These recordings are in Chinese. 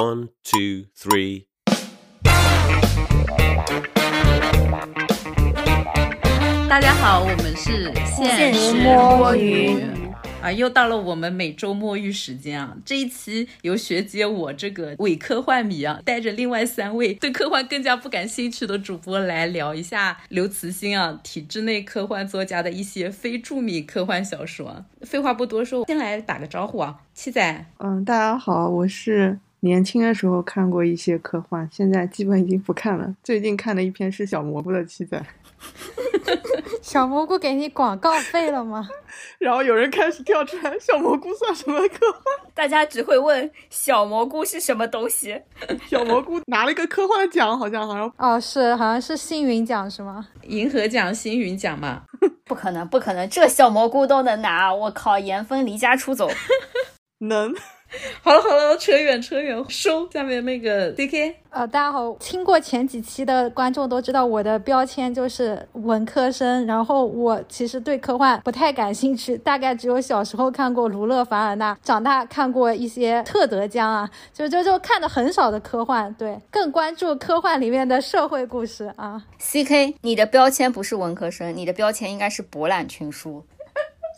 One, two, three. 大家好，我们是现实摸鱼啊，又到了我们每周摸鱼时间啊。这一期由学姐我这个伪科幻迷啊，带着另外三位对科幻更加不感兴趣的主播来聊一下刘慈欣啊，体制内科幻作家的一些非著名科幻小说。废话不多说，先来打个招呼啊，七仔。嗯，大家好，我是年轻的时候看过一些科幻，现在基本已经不看了。最近看的一篇是小蘑菇的七仔，小蘑菇给你广告费了吗？然后有人开始跳出来，小蘑菇算什么科幻？大家只会问小蘑菇是什么东西。小蘑菇拿了一个科幻奖，好像好像哦，是，好像是星云奖是吗？银河奖、星云奖嘛，不可能，不可能，这小蘑菇都能拿！我靠，严峰离家出走。能。好 了好了，扯远扯远，收下面那个 C K。呃，大家好，听过前几期的观众都知道我的标签就是文科生，然后我其实对科幻不太感兴趣，大概只有小时候看过卢勒凡尔纳，长大看过一些特德·江啊，就就就看的很少的科幻，对，更关注科幻里面的社会故事啊。C K，你的标签不是文科生，你的标签应该是博览群书。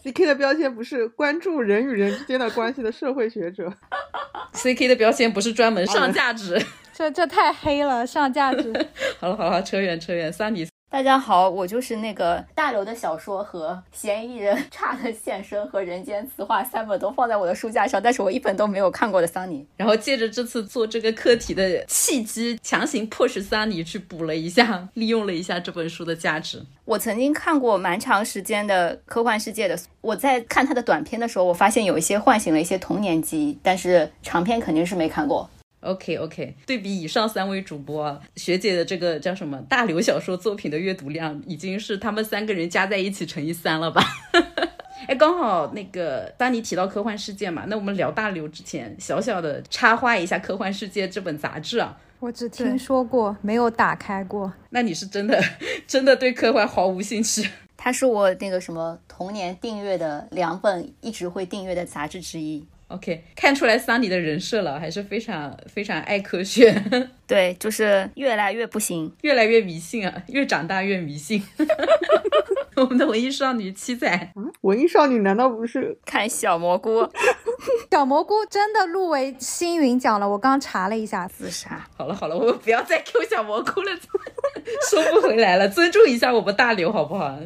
C K 的标签不是关注人与人之间的关系的社会学者。C K 的标签不是专门上价值。这这太黑了，上价值。好了好了，扯远扯远，桑尼。大家好，我就是那个大刘的小说和嫌疑人 差的现身和人间词话三本都放在我的书架上，但是我一本都没有看过的桑尼。然后借着这次做这个课题的契机，强行迫使桑尼去补了一下，利用了一下这本书的价值。我曾经看过蛮长时间的科幻世界的，我在看他的短片的时候，我发现有一些唤醒了一些童年记忆，但是长篇肯定是没看过。OK OK，对比以上三位主播，学姐的这个叫什么大刘小说作品的阅读量，已经是他们三个人加在一起乘以三了吧？哎，刚好那个当你提到科幻世界嘛，那我们聊大刘之前，小小的插花一下《科幻世界》这本杂志啊。我只听说过，没有打开过。那你是真的 真的对科幻毫无兴趣？它是我那个什么童年订阅的两本一直会订阅的杂志之一。OK，看出来桑尼的人设了，还是非常非常爱科学，对，就是越来越不行，越来越迷信啊，越长大越迷信。我们的文艺少女七仔，嗯，文艺少女难道不是 看小蘑菇？小蘑菇真的入围星云奖了，我刚查了一下，自杀。好了好了，我们不要再 Q 小蘑菇了，收不回来了，尊重一下我们大刘好不好？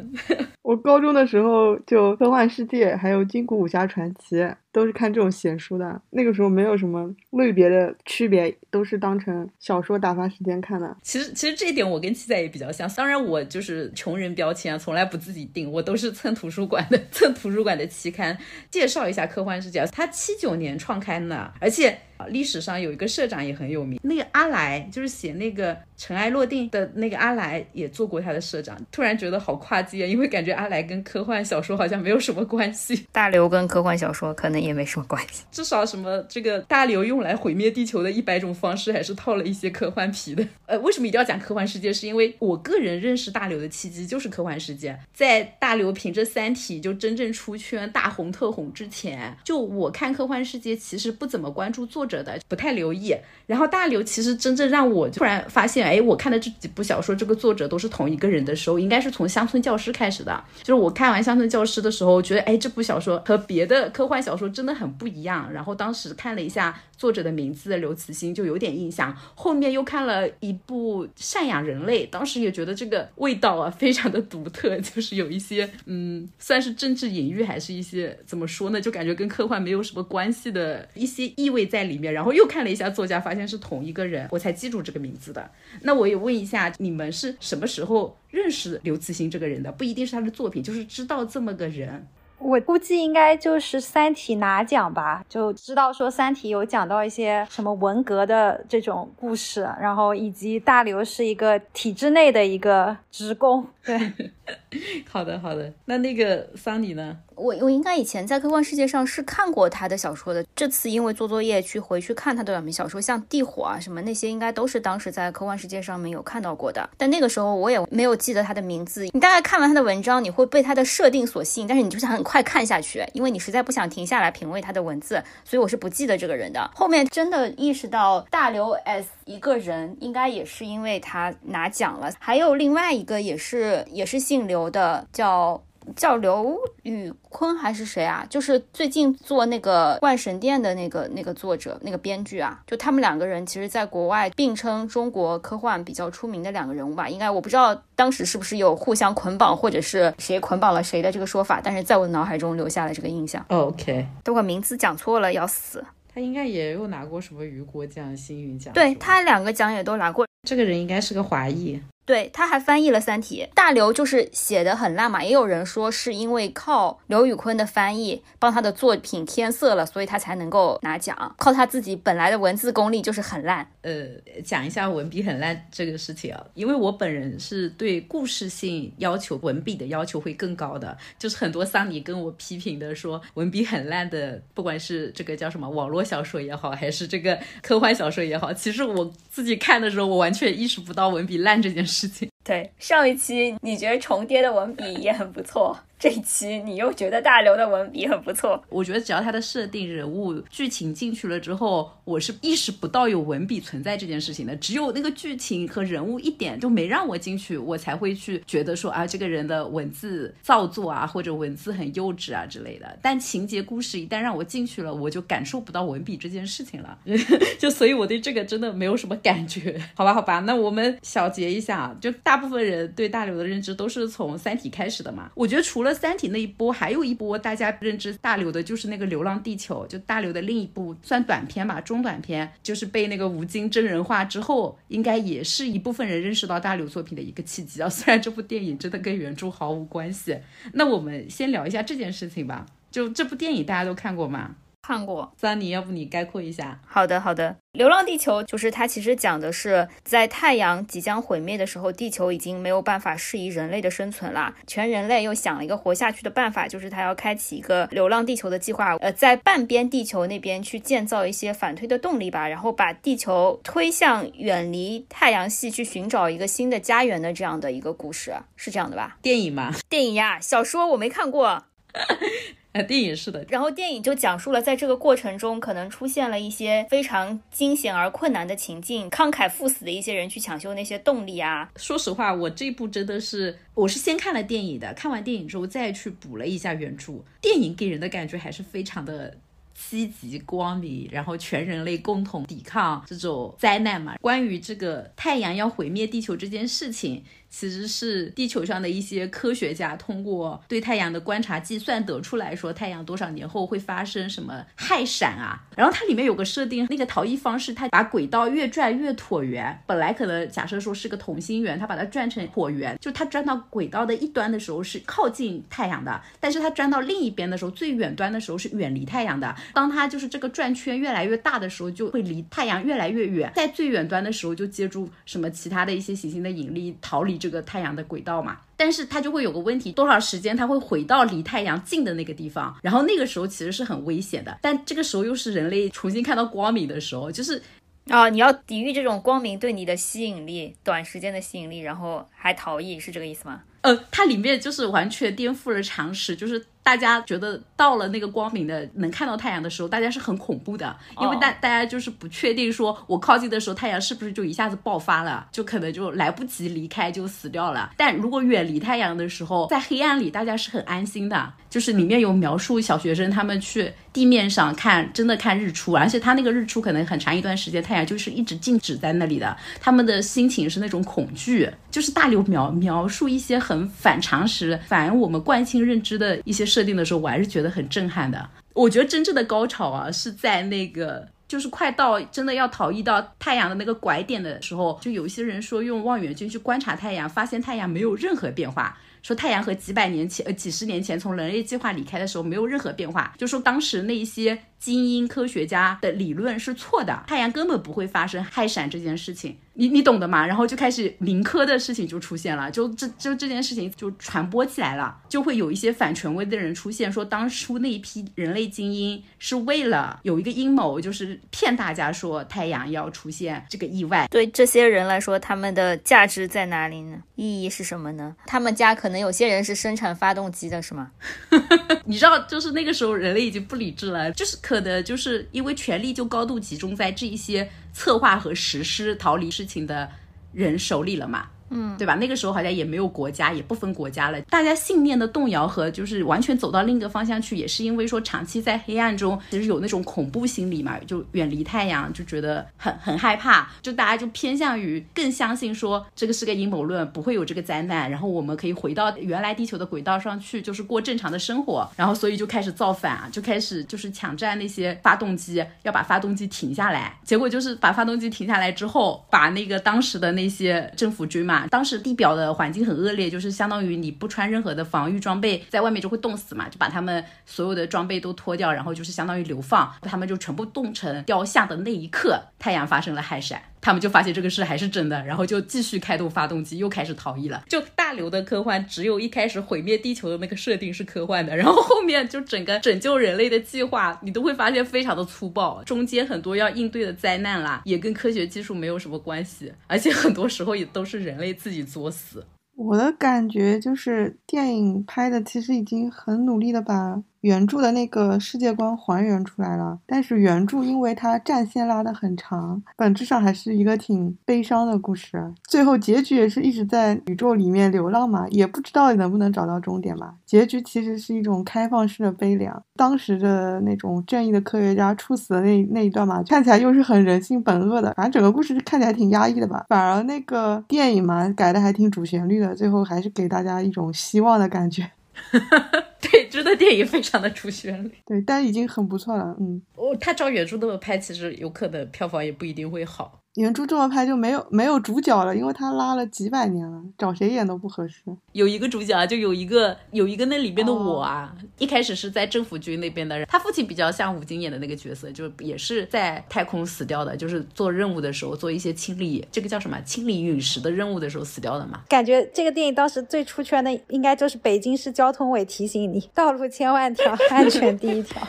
我高中的时候就《科幻世界》还有《金谷武侠传奇》都是看这种闲书的，那个时候没有什么类别的区别，都是当成小小说打发时间看的。其实其实这一点我跟七仔也比较像，当然我就是穷人标签，从来不自己订，我都是蹭图书馆的，蹭图书馆的期刊。介绍一下《科幻世界》，它七九年创刊的，而且。历史上有一个社长也很有名，那个阿来就是写那个《尘埃落定》的那个阿来也做过他的社长。突然觉得好跨界，因为感觉阿来跟科幻小说好像没有什么关系。大刘跟科幻小说可能也没什么关系，至少什么这个大刘用来毁灭地球的一百种方式，还是套了一些科幻皮的。呃，为什么一定要讲科幻世界？是因为我个人认识大刘的契机就是科幻世界。在大刘凭着《三体》就真正出圈大红特红之前，就我看科幻世界其实不怎么关注作者的，不太留意。然后大刘其实真正让我突然发现，哎，我看的这几部小说，这个作者都是同一个人的时候，应该是从《乡村教师》开始的。就是我看完《乡村教师》的时候，觉得哎，这部小说和别的科幻小说真的很不一样。然后当时看了一下作者的名字刘慈欣，就有点印象。后面又看了一部《赡养人类》，当时也觉得这个味道啊非常的独特，就是有一些嗯，算是政治隐喻，还是一些怎么说呢，就感觉跟科幻没有什么关系的一些意味在里里面。然后又看了一下作家，发现是同一个人，我才记住这个名字的。那我也问一下，你们是什么时候认识刘慈欣这个人的？不一定是他的作品，就是知道这么个人。我估计应该就是《三体》拿奖吧，就知道说《三体》有讲到一些什么文革的这种故事，然后以及大刘是一个体制内的一个职工。对，好的好的，那那个桑尼呢？我我应该以前在科幻世界上是看过他的小说的，这次因为做作业去回去看他的短篇小说，像《地火》啊什么那些，应该都是当时在科幻世界上面有看到过的。但那个时候我也没有记得他的名字。你大概看完他的文章，你会被他的设定所吸引，但是你就想很快看下去，因为你实在不想停下来品味他的文字，所以我是不记得这个人的。后面真的意识到大刘 S 一个人，应该也是因为他拿奖了。还有另外一个也是也是姓刘的，叫。叫刘宇坤还是谁啊？就是最近做那个《万神殿》的那个那个作者、那个编剧啊，就他们两个人，其实在国外并称中国科幻比较出名的两个人物吧。应该我不知道当时是不是有互相捆绑，或者是谁捆绑了谁的这个说法，但是在我脑海中留下了这个印象。OK，等会名字讲错了要死。他应该也有拿过什么雨果奖、星云奖。对他两个奖也都拿过。这个人应该是个华裔。对，他还翻译了《三体》，大刘就是写的很烂嘛，也有人说是因为靠刘宇坤的翻译帮他的作品添色了，所以他才能够拿奖。靠他自己本来的文字功力就是很烂。呃，讲一下文笔很烂这个事情啊，因为我本人是对故事性要求、文笔的要求会更高的，就是很多桑尼跟我批评的说文笔很烂的，不管是这个叫什么网络小说也好，还是这个科幻小说也好，其实我自己看的时候，我完全意识不到文笔烂这件事。事情对上一期你觉得重叠的文笔也很不错。这一期你又觉得大刘的文笔很不错，我觉得只要他的设定、人物、剧情进去了之后，我是意识不到有文笔存在这件事情的。只有那个剧情和人物一点就没让我进去，我才会去觉得说啊，这个人的文字造作啊，或者文字很幼稚啊之类的。但情节故事一旦让我进去了，我就感受不到文笔这件事情了。就所以我对这个真的没有什么感觉。好吧，好吧，那我们小结一下，就大部分人对大刘的认知都是从《三体》开始的嘛。我觉得除了。三体那一波，还有一波大家认知大刘的，就是那个《流浪地球》，就大刘的另一部算短片吧，中短片，就是被那个吴京真人化之后，应该也是一部分人认识到大刘作品的一个契机啊。虽然这部电影真的跟原著毫无关系，那我们先聊一下这件事情吧。就这部电影大家都看过吗？看过，三妮，要不你概括一下？好的，好的。《流浪地球》就是它，其实讲的是在太阳即将毁灭的时候，地球已经没有办法适宜人类的生存了。全人类又想了一个活下去的办法，就是他要开启一个流浪地球的计划，呃，在半边地球那边去建造一些反推的动力吧，然后把地球推向远离太阳系，去寻找一个新的家园的这样的一个故事，是这样的吧？电影吗？电影呀，小说我没看过。电影是的，然后电影就讲述了在这个过程中可能出现了一些非常惊险而困难的情境，慷慨赴死的一些人去抢修那些动力啊。说实话，我这部真的是我是先看了电影的，看完电影之后再去补了一下原著。电影给人的感觉还是非常的积极光明，然后全人类共同抵抗这种灾难嘛。关于这个太阳要毁灭地球这件事情。其实是地球上的一些科学家通过对太阳的观察计算得出来说，太阳多少年后会发生什么氦闪啊。然后它里面有个设定，那个逃逸方式，它把轨道越转越椭圆。本来可能假设说是个同心圆，它把它转成椭圆，就它转到轨道的一端的时候是靠近太阳的，但是它转到另一边的时候，最远端的时候是远离太阳的。当它就是这个转圈越来越大的时候，就会离太阳越来越远，在最远端的时候就借助什么其他的一些行星的引力逃离。这个太阳的轨道嘛，但是它就会有个问题，多少时间它会回到离太阳近的那个地方，然后那个时候其实是很危险的，但这个时候又是人类重新看到光明的时候，就是啊，你要抵御这种光明对你的吸引力，短时间的吸引力，然后还逃逸，是这个意思吗？呃，它里面就是完全颠覆了常识，就是大家觉得到了那个光明的能看到太阳的时候，大家是很恐怖的，因为大大家就是不确定说我靠近的时候太阳是不是就一下子爆发了，就可能就来不及离开就死掉了。但如果远离太阳的时候，在黑暗里大家是很安心的，就是里面有描述小学生他们去地面上看真的看日出，而且他那个日出可能很长一段时间太阳就是一直静止在那里的，他们的心情是那种恐惧，就是大刘描描述一些很。反常识、反我们惯性认知的一些设定的时候，我还是觉得很震撼的。我觉得真正的高潮啊，是在那个就是快到真的要逃逸到太阳的那个拐点的时候，就有一些人说用望远镜去观察太阳，发现太阳没有任何变化。说太阳和几百年前、呃几十年前从人类计划离开的时候没有任何变化，就说当时那一些精英科学家的理论是错的，太阳根本不会发生氦闪这件事情。你你懂的嘛？然后就开始民科的事情就出现了，就这就这件事情就传播起来了，就会有一些反权威的人出现，说当初那一批人类精英是为了有一个阴谋，就是骗大家说太阳要出现这个意外。对这些人来说，他们的价值在哪里呢？意义是什么呢？他们家可能有些人是生产发动机的，是吗？你知道，就是那个时候人类已经不理智了，就是可能就是因为权力就高度集中在这一些。策划和实施逃离事情的人手里了嘛？嗯，对吧？那个时候好像也没有国家，也不分国家了。大家信念的动摇和就是完全走到另一个方向去，也是因为说长期在黑暗中，其实有那种恐怖心理嘛，就远离太阳，就觉得很很害怕。就大家就偏向于更相信说这个是个阴谋论，不会有这个灾难，然后我们可以回到原来地球的轨道上去，就是过正常的生活。然后所以就开始造反啊，就开始就是抢占那些发动机，要把发动机停下来。结果就是把发动机停下来之后，把那个当时的那些政府军嘛。当时地表的环境很恶劣，就是相当于你不穿任何的防御装备，在外面就会冻死嘛，就把他们所有的装备都脱掉，然后就是相当于流放，他们就全部冻成雕像的那一刻，太阳发生了氦闪。他们就发现这个事还是真的，然后就继续开动发动机，又开始逃逸了。就大刘的科幻，只有一开始毁灭地球的那个设定是科幻的，然后后面就整个拯救人类的计划，你都会发现非常的粗暴。中间很多要应对的灾难啦，也跟科学技术没有什么关系，而且很多时候也都是人类自己作死。我的感觉就是电影拍的其实已经很努力的把。原著的那个世界观还原出来了，但是原著因为它战线拉得很长，本质上还是一个挺悲伤的故事。最后结局也是一直在宇宙里面流浪嘛，也不知道能不能找到终点嘛。结局其实是一种开放式的悲凉。当时的那种正义的科学家处死的那那一段嘛，看起来又是很人性本恶的。反正整个故事看起来挺压抑的吧。反而那个电影嘛，改的还挺主旋律的，最后还是给大家一种希望的感觉。对，真的电影非常的出旋律，对，但已经很不错了，嗯。哦，他照原著那么拍，其实有可能票房也不一定会好。原著这么拍就没有没有主角了，因为他拉了几百年了，找谁演都不合适。有一个主角，就有一个有一个那里边的我啊，一开始是在政府军那边的人，他父亲比较像吴京演的那个角色，就也是在太空死掉的，就是做任务的时候做一些清理，这个叫什么清理陨石的任务的时候死掉的嘛。感觉这个电影当时最出圈的应该就是北京市交通委提醒你，道路千万条，安全第一条。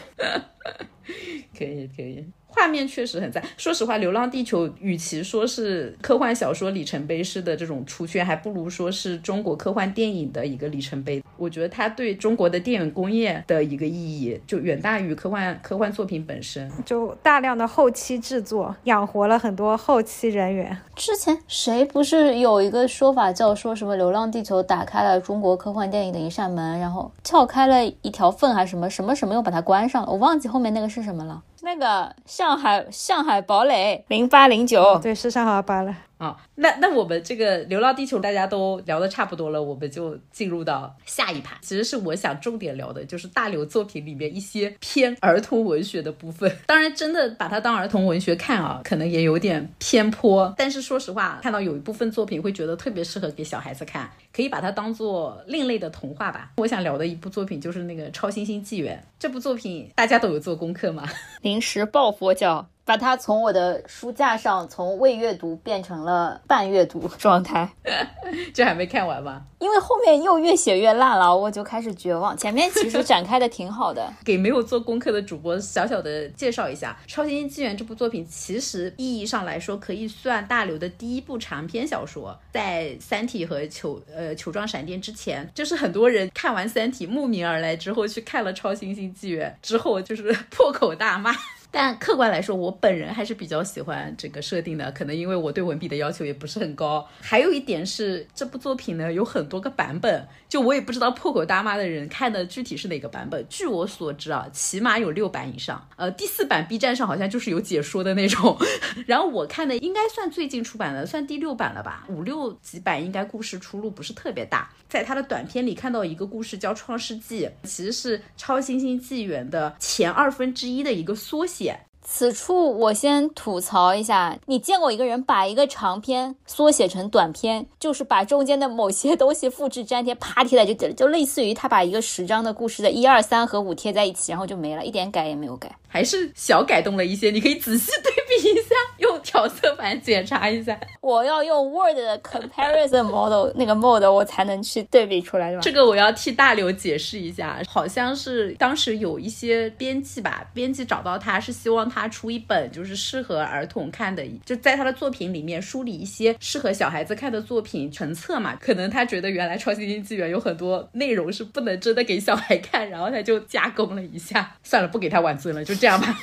可 以可以。画面确实很赞。说实话，《流浪地球》与其说是科幻小说里程碑式的这种出圈，还不如说是中国科幻电影的一个里程碑。我觉得它对中国的电影工业的一个意义，就远大于科幻科幻作品本身。就大量的后期制作，养活了很多后期人员。之前谁不是有一个说法，叫说什么《流浪地球》打开了中国科幻电影的一扇门，然后撬开了一条缝，还是什么什么什么又把它关上了？我忘记后面那个是什么了。那个上海上海堡垒零八零九，对，是上海堡垒。啊，那那我们这个《流浪地球》大家都聊的差不多了，我们就进入到下一盘。其实是我想重点聊的，就是大刘作品里面一些偏儿童文学的部分。当然，真的把它当儿童文学看啊，可能也有点偏颇。但是说实话，看到有一部分作品会觉得特别适合给小孩子看，可以把它当做另类的童话吧。我想聊的一部作品就是那个《超新星纪元》这部作品，大家都有做功课吗？临时抱佛脚。把它从我的书架上从未阅读变成了半阅读状态，这还没看完吧？因为后面又越写越烂了，我就开始绝望。前面其实展开的挺好的。给没有做功课的主播小小的介绍一下，《超新星纪元》这部作品，其实意义上来说可以算大刘的第一部长篇小说，在《三体》和《球呃球状闪电》之前，就是很多人看完《三体》慕名而来之后，去看了《超新星纪元》之后，就是 破口大骂。但客观来说，我本人还是比较喜欢这个设定的，可能因为我对文笔的要求也不是很高。还有一点是，这部作品呢有很多个版本，就我也不知道破口大骂的人看的具体是哪个版本。据我所知啊，起码有六版以上。呃，第四版 B 站上好像就是有解说的那种。然后我看的应该算最近出版的，算第六版了吧？五六几版应该故事出入不是特别大。在他的短片里看到一个故事叫《创世纪》，其实是《超新星纪元》的前二分之一的一个缩写。此处我先吐槽一下，你见过一个人把一个长篇缩写成短篇，就是把中间的某些东西复制粘贴，啪贴在就就类似于他把一个十章的故事的一二三和五贴在一起，然后就没了，一点改也没有改。还是小改动了一些，你可以仔细对比一下，用调色板检查一下。我要用 Word 的 comparison model 那个 mode，我才能去对比出来，这个我要替大刘解释一下，好像是当时有一些编辑吧，编辑找到他是希望他出一本就是适合儿童看的，就在他的作品里面梳理一些适合小孩子看的作品成册嘛。可能他觉得原来超新星纪元有很多内容是不能真的给小孩看，然后他就加工了一下。算了，不给他挽尊了，就。这样吧，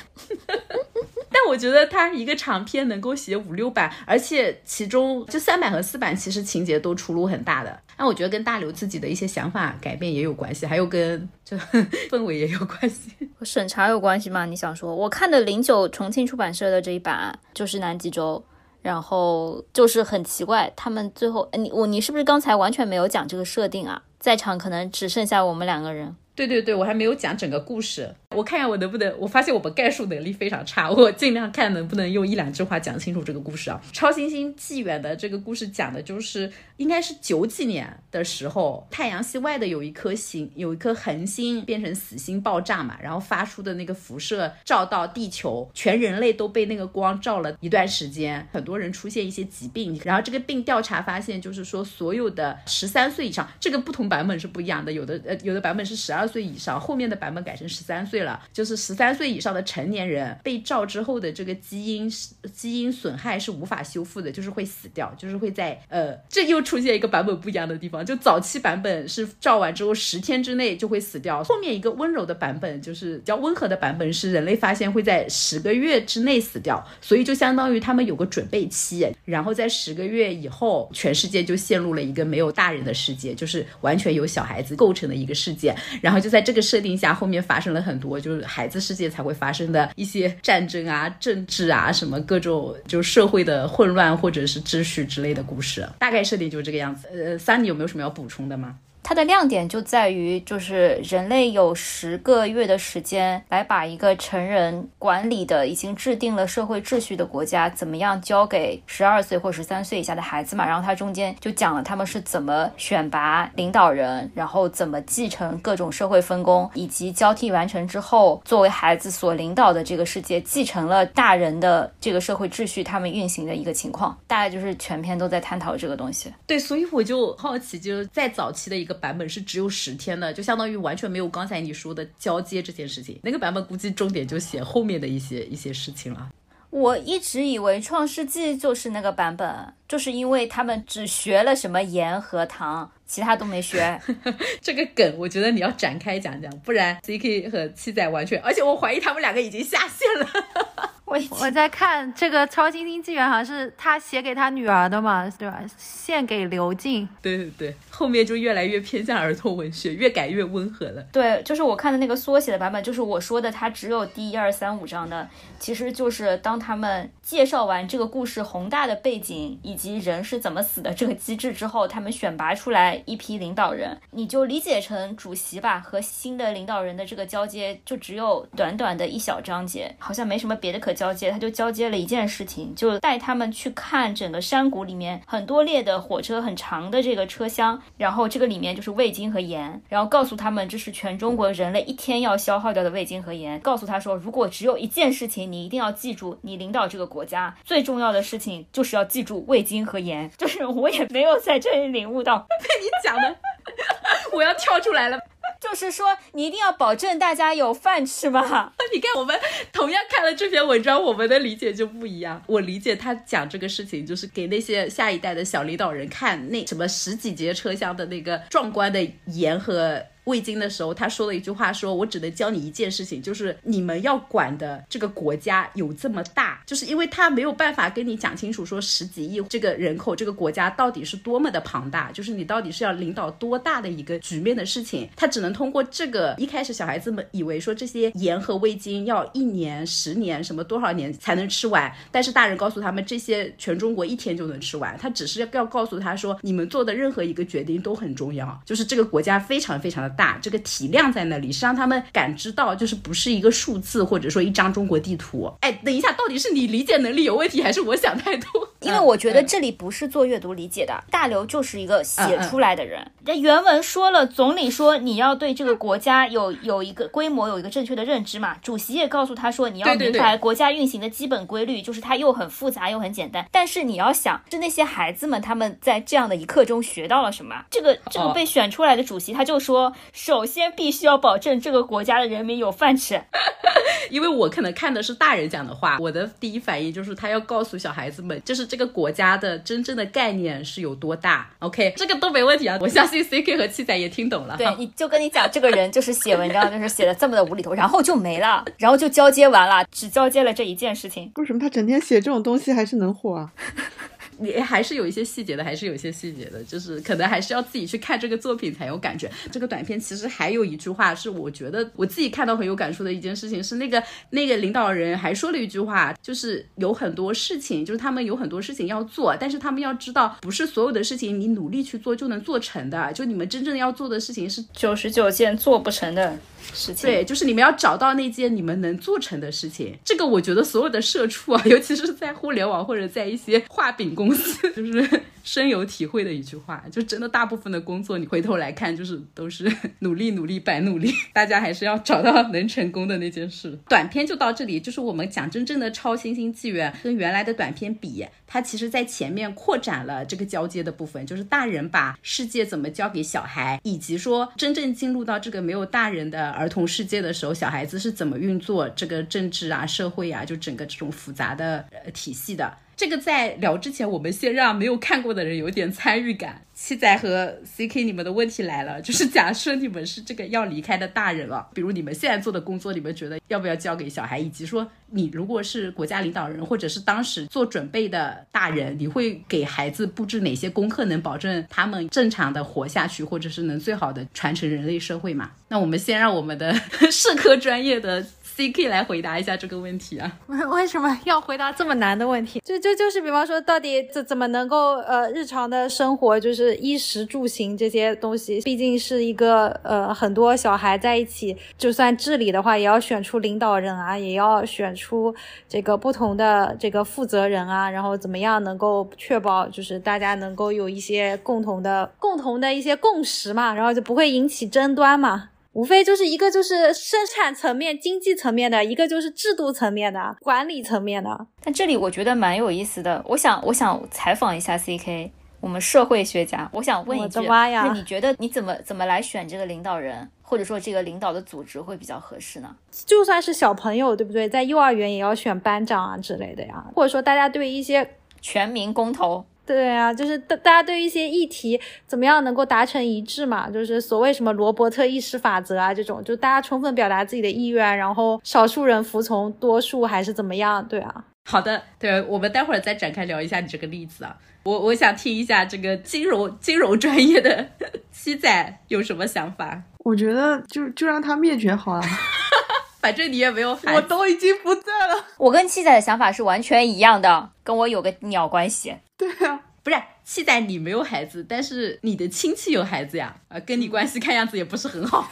我觉得他一个长篇能够写五六版，而且其中就三版和四版其实情节都出入很大的。那我觉得跟大刘自己的一些想法改变也有关系，还有跟就 氛围也有关系，和审查有关系吗？你想说？我看的零九重庆出版社的这一版就是南极洲，然后就是很奇怪，他们最后你我你是不是刚才完全没有讲这个设定啊？在场可能只剩下我们两个人。对对对，我还没有讲整个故事，我看一下我能不能，我发现我们概述能力非常差，我尽量看能不能用一两句话讲清楚这个故事啊。超新星纪元的这个故事讲的就是应该是九几年的时候，太阳系外的有一颗星，有一颗恒星变成死星爆炸嘛，然后发出的那个辐射照到地球，全人类都被那个光照了一段时间，很多人出现一些疾病，然后这个病调查发现就是说所有的十三岁以上，这个不同版本是不一样的，有的呃有的版本是十二。岁以上，后面的版本改成十三岁了，就是十三岁以上的成年人被照之后的这个基因基因损害是无法修复的，就是会死掉，就是会在呃，这又出现一个版本不一样的地方，就早期版本是照完之后十天之内就会死掉，后面一个温柔的版本就是比较温和的版本是人类发现会在十个月之内死掉，所以就相当于他们有个准备期，然后在十个月以后，全世界就陷入了一个没有大人的世界，就是完全由小孩子构成的一个世界，然后。就在这个设定下，后面发生了很多就是孩子世界才会发生的一些战争啊、政治啊什么各种就社会的混乱或者是秩序之类的故事，大概设定就是这个样子。呃三你有没有什么要补充的吗？它的亮点就在于，就是人类有十个月的时间来把一个成人管理的、已经制定了社会秩序的国家，怎么样交给十二岁或十三岁以下的孩子嘛。然后它中间就讲了他们是怎么选拔领导人，然后怎么继承各种社会分工，以及交替完成之后，作为孩子所领导的这个世界继承了大人的这个社会秩序，他们运行的一个情况。大概就是全篇都在探讨这个东西。对，所以我就好奇，就是在早期的一个。版本是只有十天的，就相当于完全没有刚才你说的交接这件事情。那个版本估计重点就写后面的一些一些事情了。我一直以为《创世纪》就是那个版本，就是因为他们只学了什么盐和糖，其他都没学。这个梗我觉得你要展开讲讲，不然 C K 和七仔完全，而且我怀疑他们两个已经下线了。我我在看这个《超新星纪元》，好像是他写给他女儿的嘛，对吧？献给刘静。对对对，后面就越来越偏向儿童文学，越改越温和了。对，就是我看的那个缩写的版本，就是我说的，它只有第一二三五章的，其实就是当他们介绍完这个故事宏大的背景以及人是怎么死的这个机制之后，他们选拔出来一批领导人，你就理解成主席吧，和新的领导人的这个交接就只有短短的一小章节，好像没什么别的可。交接，他就交接了一件事情，就带他们去看整个山谷里面很多列的火车，很长的这个车厢，然后这个里面就是味精和盐，然后告诉他们这是全中国人类一天要消耗掉的味精和盐，告诉他说，如果只有一件事情，你一定要记住，你领导这个国家最重要的事情就是要记住味精和盐，就是我也没有在这里领悟到被 你讲的，我要跳出来了。就是说，你一定要保证大家有饭吃嘛。你看，我们同样看了这篇文章，我们的理解就不一样。我理解他讲这个事情，就是给那些下一代的小领导人看那什么十几节车厢的那个壮观的盐和。味精的时候，他说了一句话，说我只能教你一件事情，就是你们要管的这个国家有这么大，就是因为他没有办法跟你讲清楚，说十几亿这个人口，这个国家到底是多么的庞大，就是你到底是要领导多大的一个局面的事情，他只能通过这个。一开始小孩子们以为说这些盐和味精要一年、十年什么多少年才能吃完，但是大人告诉他们这些全中国一天就能吃完，他只是要告诉他说，你们做的任何一个决定都很重要，就是这个国家非常非常的。大，这个体量在那里，是让他们感知到就是不是一个数字或者说一张中国地图。哎，等一下，到底是你理解能力有问题，还是我想太多？因为我觉得嗯这里不是做阅读理解的，大刘就是一个写出来的人。那原文说了，总理说你要对这个国家有有一个规模有一个正确的认知嘛。主席也告诉他说，你要明白国家运行的基本规律，就是它又很复杂又很简单。但是你要想，是那些孩子们他们在这样的一刻中学到了什么？这个这个哦被选出来的主席他就说，首先必须要保证这个国家的人民有饭吃。因为我可能看的是大人讲的话，我的第一反应就是他要告诉小孩子们，就是这个国家的真正的概念是有多大。OK，这个都没问题啊，我相信 CK 和七仔也听懂了。对，你就跟你讲，这个人就是写文章，就是写的这么的无厘头，然后就没了，然后就交接完了，只交接了这一件事情。为什么他整天写这种东西还是能火啊？你还是有一些细节的，还是有一些细节的，就是可能还是要自己去看这个作品才有感觉。这个短片其实还有一句话是我觉得我自己看到很有感触的一件事情，是那个那个领导人还说了一句话，就是有很多事情，就是他们有很多事情要做，但是他们要知道，不是所有的事情你努力去做就能做成的，就你们真正要做的事情是九十九件做不成的事情。对，就是你们要找到那件你们能做成的事情。这个我觉得所有的社畜啊，尤其是在互联网或者在一些画饼公司，就是深有体会的一句话。就真的大部分的工作，你回头来看，就是都是努力努力白努力。大家还是要找到能成功的那件事。短片就到这里，就是我们讲真正的超新星纪元跟原来的短片比，它其实在前面扩展了这个交接的部分，就是大人把世界怎么交给小孩，以及说真正进入到这个没有大人的儿童世界的时候，小孩子是怎么运作这个政治啊、社会啊，就整个这种复杂的呃体系的。这个在聊之前，我们先让没有看过的人有点参与感。七仔和 CK，你们的问题来了，就是假设你们是这个要离开的大人了，比如你们现在做的工作，你们觉得要不要交给小孩？以及说你如果是国家领导人，或者是当时做准备的大人，你会给孩子布置哪些功课，能保证他们正常的活下去，或者是能最好的传承人类社会嘛？那我们先让我们的 社科专业的 CK 来回答一下这个问题啊。为 为什么要回答这么难的问题？就就就是比方说，到底怎怎么能够呃日常的生活，就是衣食住行这些东西，毕竟是一个呃很多小孩在一起，就算治理的话，也要选出领导人啊，也要选出这个不同的这个负责人啊，然后怎么样能够确保就是大家能够有一些共同的共同的一些共识嘛，然后就不会引起争端嘛。无非就是一个就是生产层面、经济层面的，一个就是制度层面的、管理层面的。但这里我觉得蛮有意思的，我想我想采访一下 CK，我们社会学家，我想问一我句，的妈呀你觉得你怎么怎么来选这个领导人，或者说这个领导的组织会比较合适呢？就算是小朋友，对不对？在幼儿园也要选班长啊之类的呀，或者说大家对一些全民公投，对啊，就是大大家对于一些议题怎么样能够达成一致嘛？就是所谓什么罗伯特意识法则啊这种，就大家充分表达自己的意愿，然后少数人服从多数还是怎么样？对啊，好的，对我们待会儿再展开聊一下你这个例子啊。我我想听一下这个金融金融专业的 七仔有什么想法？我觉得就就让他灭绝好了。反正你也没有孩子我，都已经不在了。我跟七仔的想法是完全一样的，跟我有个鸟关系。对啊，不是七仔你没有孩子，但是你的亲戚有孩子呀，啊，跟你关系看样子也不是很好。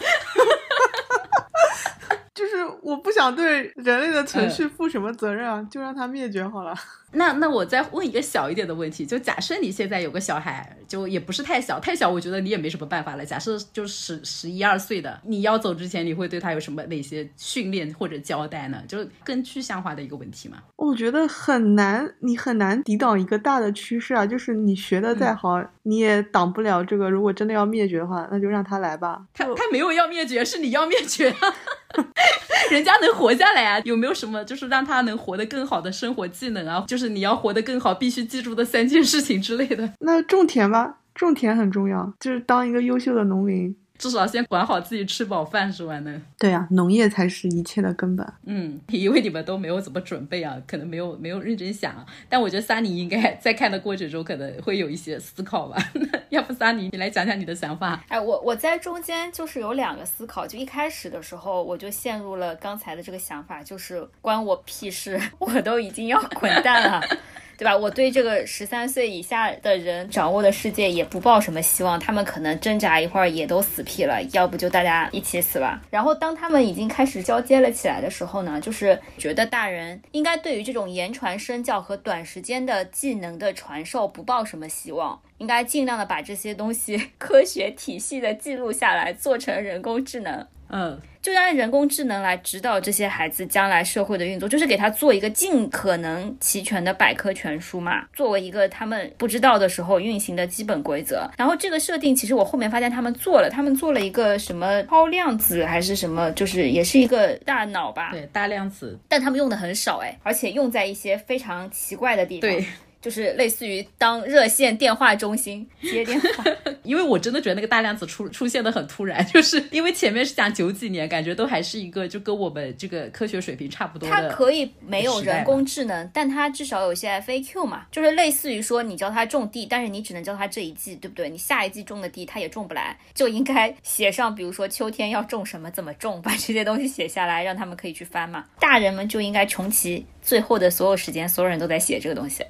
就是我不想对人类的存续负什么责任啊，就让它灭绝好了。那那我再问一个小一点的问题，就假设你现在有个小孩，就也不是太小，太小我觉得你也没什么办法了。假设就十十一二岁的，你要走之前，你会对他有什么哪些训练或者交代呢？就是更具象化的一个问题嘛。我觉得很难，你很难抵挡一个大的趋势啊，就是你学的再好，你也挡不了这个。如果真的要灭绝的话，那就让他来吧。他他没有要灭绝，是你要灭绝啊！人家能活下来啊，有没有什么就是让他能活得更好的生活技能啊？就是你要活得更好，必须记住的三件事情之类的。那种田吧，种田很重要，就是当一个优秀的农民。至少先管好自己吃饱饭是吧？呢，对啊，农业才是一切的根本。嗯，因为你们都没有怎么准备啊，可能没有没有认真想啊。但我觉得萨尼应该在看的过程中可能会有一些思考吧。要不萨尼，你来讲讲你的想法。哎，我我在中间就是有两个思考，就一开始的时候我就陷入了刚才的这个想法，就是关我屁事，我都已经要滚蛋了。对吧？我对这个十三岁以下的人掌握的世界也不抱什么希望，他们可能挣扎一会儿也都死屁了，要不就大家一起死吧。然后当他们已经开始交接了起来的时候呢，就是觉得大人应该对于这种言传身教和短时间的技能的传授不抱什么希望。应该尽量的把这些东西 科学体系的记录下来，做成人工智能。嗯，就让人工智能来指导这些孩子将来社会的运作，就是给他做一个尽可能齐全的百科全书嘛，作为一个他们不知道的时候运行的基本规则。然后这个设定，其实我后面发现他们做了，他们做了一个什么超量子还是什么，就是也是一个大脑吧，对，大量子，但他们用的很少哎，而且用在一些非常奇怪的地方。对。就是类似于当热线电话中心接电话，因为我真的觉得那个大量子出出现的很突然，就是因为前面是讲九几年，感觉都还是一个就跟我们这个科学水平差不多。它可以没有人工智能，但它至少有些 FAQ 嘛，就是类似于说你教它种地，但是你只能教它这一季，对不对？你下一季种的地它也种不来，就应该写上，比如说秋天要种什么，怎么种，把这些东西写下来，让他们可以去翻嘛。大人们就应该穷其最后的所有时间，所有人都在写这个东西。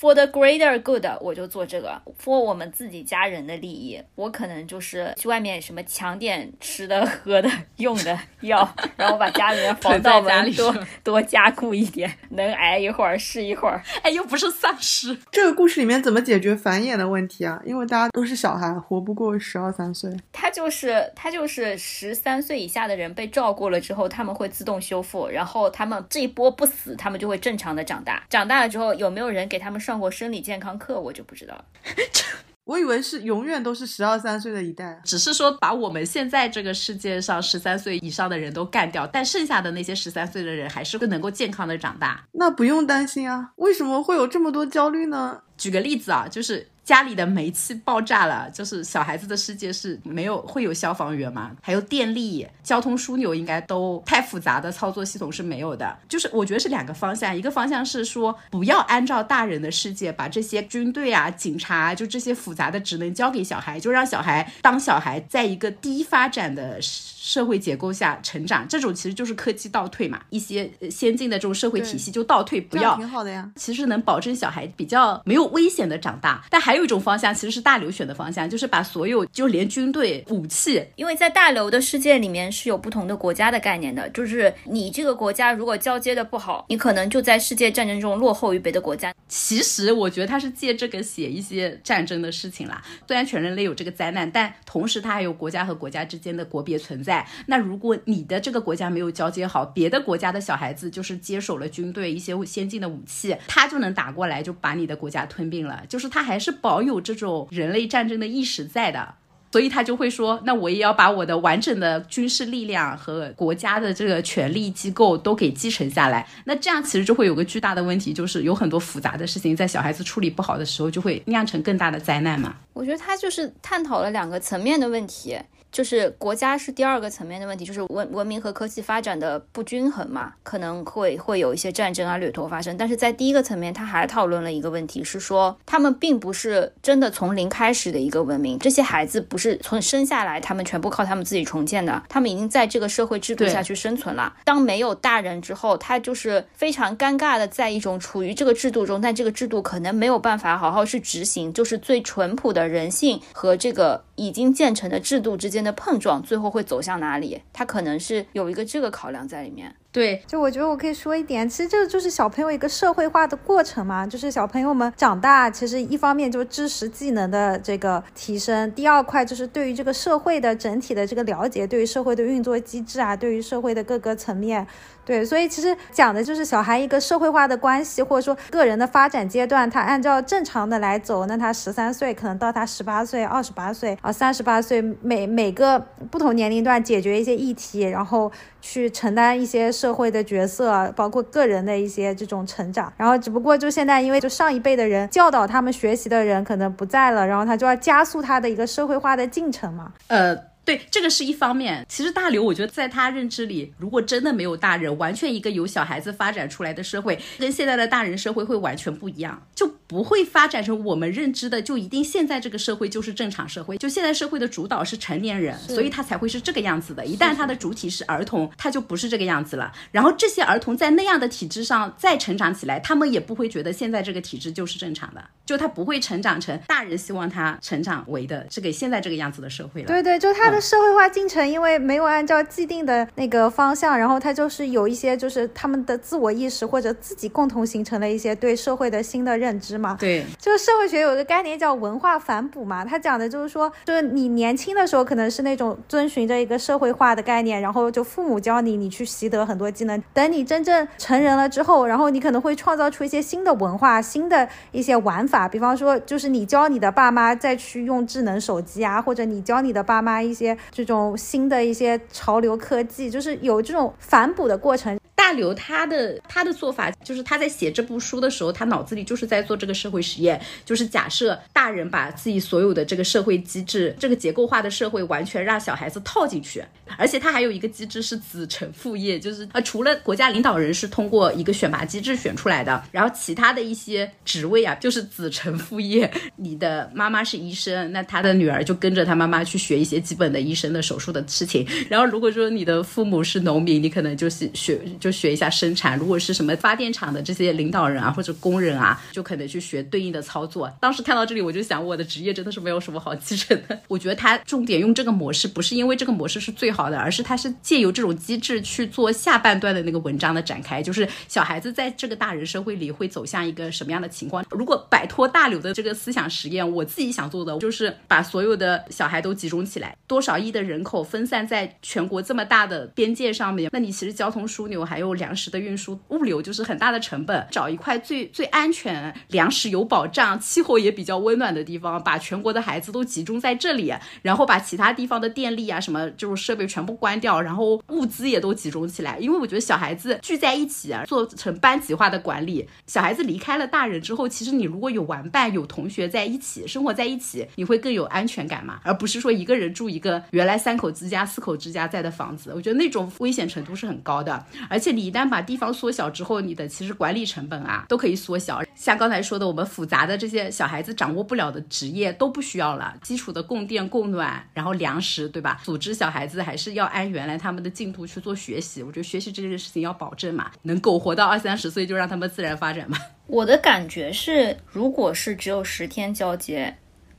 For the greater good，我就做这个。For 我们自己家人的利益，我可能就是去外面什么抢点吃的、喝的、用的药，然后把家里面 防盗门多多加固一点，能挨一会儿是一会儿。哎，又不是丧尸。这个故事里面怎么解决繁衍的问题啊？因为大家都是小孩，活不过十二三岁。他就是他就是十三岁以下的人被照顾了之后，他们会自动修复，然后他们这一波不死，他们就会正常的长大。长大了之后，有没有人给他们？上过生理健康课，我就不知道了。我以为是永远都是十二三岁的一代，只是说把我们现在这个世界上十三岁以上的人都干掉，但剩下的那些十三岁的人还是会能够健康的长大。那不用担心啊，为什么会有这么多焦虑呢？举个例子啊，就是。家里的煤气爆炸了，就是小孩子的世界是没有会有消防员吗？还有电力、交通枢纽应该都太复杂的操作系统是没有的。就是我觉得是两个方向，一个方向是说不要按照大人的世界把这些军队啊、警察就这些复杂的职能交给小孩，就让小孩当小孩在一个低发展的。社会结构下成长，这种其实就是科技倒退嘛。一些先进的这种社会体系就倒退，不要挺好的呀。其实能保证小孩比较没有危险的长大。但还有一种方向，其实是大流选的方向，就是把所有就连军队武器，因为在大流的世界里面是有不同的国家的概念的。就是你这个国家如果交接的不好，你可能就在世界战争中落后于别的国家。其实我觉得他是借这个写一些战争的事情啦。虽然全人类有这个灾难，但同时他还有国家和国家之间的国别存在。那如果你的这个国家没有交接好，别的国家的小孩子就是接手了军队一些先进的武器，他就能打过来，就把你的国家吞并了。就是他还是保有这种人类战争的意识在的，所以他就会说，那我也要把我的完整的军事力量和国家的这个权力机构都给继承下来。那这样其实就会有个巨大的问题，就是有很多复杂的事情在小孩子处理不好的时候，就会酿成更大的灾难嘛。我觉得他就是探讨了两个层面的问题。就是国家是第二个层面的问题，就是文文明和科技发展的不均衡嘛，可能会会有一些战争啊掠夺发生。但是在第一个层面，他还讨论了一个问题，是说他们并不是真的从零开始的一个文明，这些孩子不是从生下来他们全部靠他们自己重建的，他们已经在这个社会制度下去生存了。当没有大人之后，他就是非常尴尬的在一种处于这个制度中，但这个制度可能没有办法好好去执行，就是最淳朴的人性和这个已经建成的制度之间。的碰撞最后会走向哪里？它可能是有一个这个考量在里面。对，就我觉得我可以说一点，其实这个就是小朋友一个社会化的过程嘛，就是小朋友们长大，其实一方面就是知识技能的这个提升，第二块就是对于这个社会的整体的这个了解，对于社会的运作机制啊，对于社会的各个层面。对，所以其实讲的就是小孩一个社会化的关系，或者说个人的发展阶段，他按照正常的来走，那他十三岁可能到他十八岁、二十八岁啊、三十八岁，每每个不同年龄段解决一些议题，然后去承担一些社会的角色，包括个人的一些这种成长。然后只不过就现在，因为就上一辈的人教导他们学习的人可能不在了，然后他就要加速他的一个社会化的进程嘛。呃。对，这个是一方面。其实大刘，我觉得在他认知里，如果真的没有大人，完全一个由小孩子发展出来的社会，跟现在的大人社会会完全不一样。就不会发展成我们认知的，就一定现在这个社会就是正常社会，就现在社会的主导是成年人，所以他才会是这个样子的。一旦他的主体是儿童，他就不是这个样子了。然后这些儿童在那样的体制上再成长起来，他们也不会觉得现在这个体制就是正常的，就他不会成长成大人希望他成长为的这个现在这个样子的社会了。对对，就他的社会化进程，因为没有按照既定的那个方向，然后他就是有一些就是他们的自我意识或者自己共同形成了一些对社会的新的认知嘛。对，就是社会学有一个概念叫文化反哺嘛，它讲的就是说，就是你年轻的时候可能是那种遵循着一个社会化的概念，然后就父母教你，你去习得很多技能。等你真正成人了之后，然后你可能会创造出一些新的文化、新的一些玩法，比方说，就是你教你的爸妈再去用智能手机啊，或者你教你的爸妈一些这种新的一些潮流科技，就是有这种反哺的过程。大刘他的他的做法就是他在写这部书的时候，他脑子里就是在做这个社会实验，就是假设大人把自己所有的这个社会机制、这个结构化的社会完全让小孩子套进去，而且他还有一个机制是子承父业，就是呃除了国家领导人是通过一个选拔机制选出来的，然后其他的一些职位啊就是子承父业。你的妈妈是医生，那他的女儿就跟着他妈妈去学一些基本的医生的手术的事情。然后如果说你的父母是农民，你可能就是学。就学一下生产，如果是什么发电厂的这些领导人啊或者工人啊，就可能去学对应的操作。当时看到这里，我就想，我的职业真的是没有什么好继承的。我觉得他重点用这个模式，不是因为这个模式是最好的，而是他是借由这种机制去做下半段的那个文章的展开，就是小孩子在这个大人社会里会走向一个什么样的情况。如果摆脱大流的这个思想实验，我自己想做的就是把所有的小孩都集中起来，多少亿的人口分散在全国这么大的边界上面，那你其实交通枢纽还还有。粮食的运输物流就是很大的成本，找一块最最安全、粮食有保障、气候也比较温暖的地方，把全国的孩子都集中在这里，然后把其他地方的电力啊什么就是设备全部关掉，然后物资也都集中起来。因为我觉得小孩子聚在一起啊，做成班级化的管理。小孩子离开了大人之后，其实你如果有玩伴、有同学在一起生活在一起，你会更有安全感嘛，而不是说一个人住一个原来三口之家、四口之家在的房子。我觉得那种危险程度是很高的，而且。且你一旦把地方缩小之后，你的其实管理成本啊都可以缩小。像刚才说的，我们复杂的这些小孩子掌握不了的职业都不需要了，基础的供电、供暖，然后粮食，对吧？组织小孩子还是要按原来他们的进度去做学习。我觉得学习这件事情要保证嘛，能苟活到二三十岁就让他们自然发展嘛。我的感觉是，如果是只有十天交接。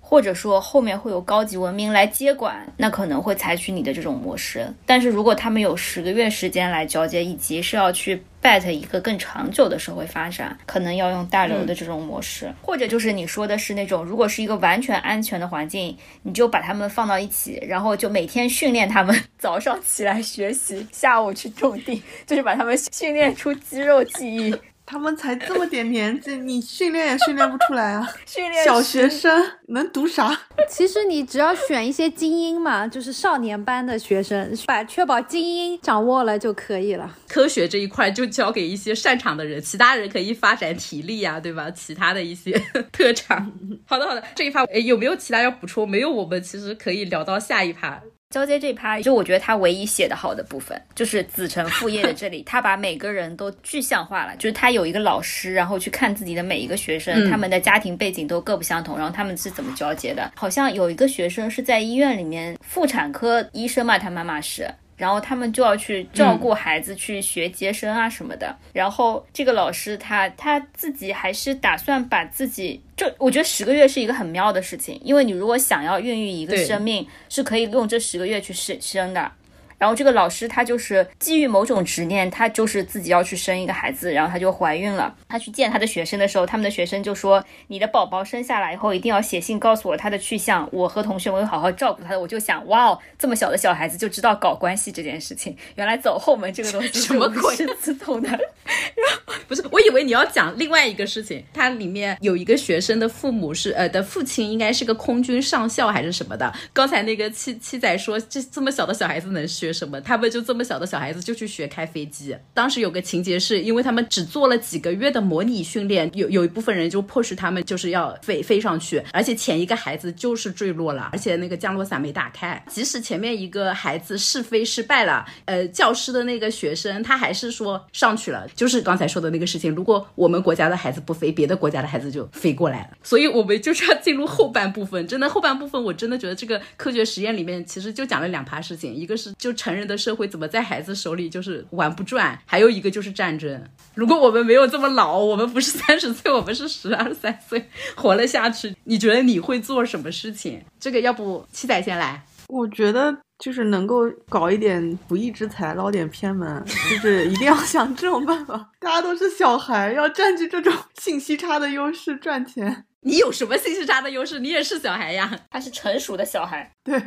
或者说后面会有高级文明来接管，那可能会采取你的这种模式。但是如果他们有十个月时间来交接，以及是要去 bet 一个更长久的社会发展，可能要用大流的这种模式，或者就是你说的是那种，如果是一个完全安全的环境，你就把他们放到一起，然后就每天训练他们，早上起来学习，下午去种地，就是把他们训练出肌肉记忆。他们才这么点年纪，你训练也训练不出来啊！训练小学生能读啥？其实你只要选一些精英嘛，就是少年班的学生，把确保精英掌握了就可以了。科学这一块就交给一些擅长的人，其他人可以发展体力呀，对吧？其他的一些 特长。好的，好的，这一趴有没有其他要补充？没有，我们其实可以聊到下一趴。交接这趴，就我觉得他唯一写的好的部分，就是子承父业的这里，他把每个人都具象化了。就是他有一个老师，然后去看自己的每一个学生，他们的家庭背景都各不相同，然后他们是怎么交接的。好像有一个学生是在医院里面妇产科医生嘛，他妈妈是。然后他们就要去照顾孩子，去学接生啊什么的。然后这个老师他他自己还是打算把自己，就我觉得十个月是一个很妙的事情，因为你如果想要孕育一个生命，是可以用这十个月去生生的。然后这个老师他就是基于某种执念，他就是自己要去生一个孩子，然后他就怀孕了。他去见他的学生的时候，他们的学生就说：“你的宝宝生下来以后，一定要写信告诉我他的去向，我和同学会好好照顾他的。”我就想，哇哦，这么小的小孩子就知道搞关系这件事情，原来走后门这个东西 什么鬼是 自动的？不是，我以为你要讲另外一个事情，它里面有一个学生的父母是呃的父亲应该是个空军上校还是什么的。刚才那个七七仔说，这这么小的小孩子能学。学什么，他们就这么小的小孩子就去学开飞机。当时有个情节是因为他们只做了几个月的模拟训练，有有一部分人就迫使他们就是要飞飞上去，而且前一个孩子就是坠落了，而且那个降落伞没打开。即使前面一个孩子试飞失败了，呃，教师的那个学生他还是说上去了，就是刚才说的那个事情。如果我们国家的孩子不飞，别的国家的孩子就飞过来了。所以我们就是要进入后半部分，真的后半部分我真的觉得这个科学实验里面其实就讲了两趴事情，一个是就成人的社会怎么在孩子手里就是玩不转，还有一个就是战争。如果我们没有这么老，我们不是三十岁，我们是十二三岁活了下去，你觉得你会做什么事情？这个要不七仔先来。我觉得就是能够搞一点不义之财，捞点偏门，就是一定要想这种办法。大家都是小孩，要占据这种信息差的优势赚钱。你有什么信息差的优势？你也是小孩呀。他是成熟的小孩，对，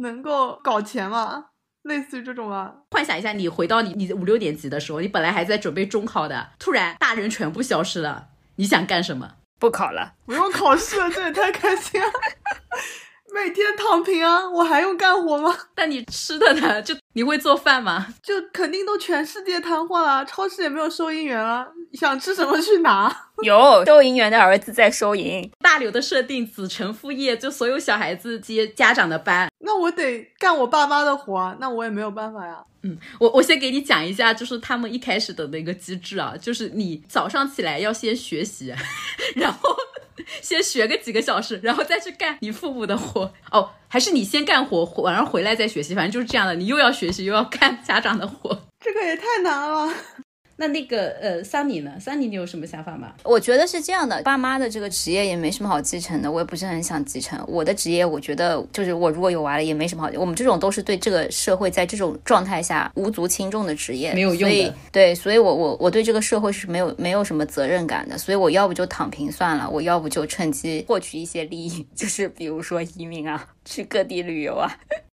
能够搞钱吗，类似于这种啊。幻想一下，你回到你你五六年级的时候，你本来还在准备中考的，突然大人全部消失了，你想干什么？不考了。不用考试了，这也太开心了。每天躺平啊，我还用干活吗？但你吃的呢？就你会做饭吗？就肯定都全世界瘫痪了，超市也没有收银员了，想吃什么去拿。有收银员的儿子在收银。大刘的设定子承父业，就所有小孩子接家长的班。那我得干我爸妈的活啊，那我也没有办法呀。嗯，我我先给你讲一下，就是他们一开始的那个机制啊，就是你早上起来要先学习，然后 先学个几个小时，然后再去干你父母的活。哦，还是你先干活，晚上回来再学习，反正就是这样的。你又要学习，又要干家长的活，这个也太难了。那那个呃，桑尼呢？桑尼，你有什么想法吗？我觉得是这样的，爸妈的这个职业也没什么好继承的，我也不是很想继承。我的职业，我觉得就是我如果有娃了，也没什么好。我们这种都是对这个社会在这种状态下无足轻重的职业，没有用的。对，所以我我我对这个社会是没有没有什么责任感的。所以我要不就躺平算了，我要不就趁机获取一些利益，就是比如说移民啊，去各地旅游啊。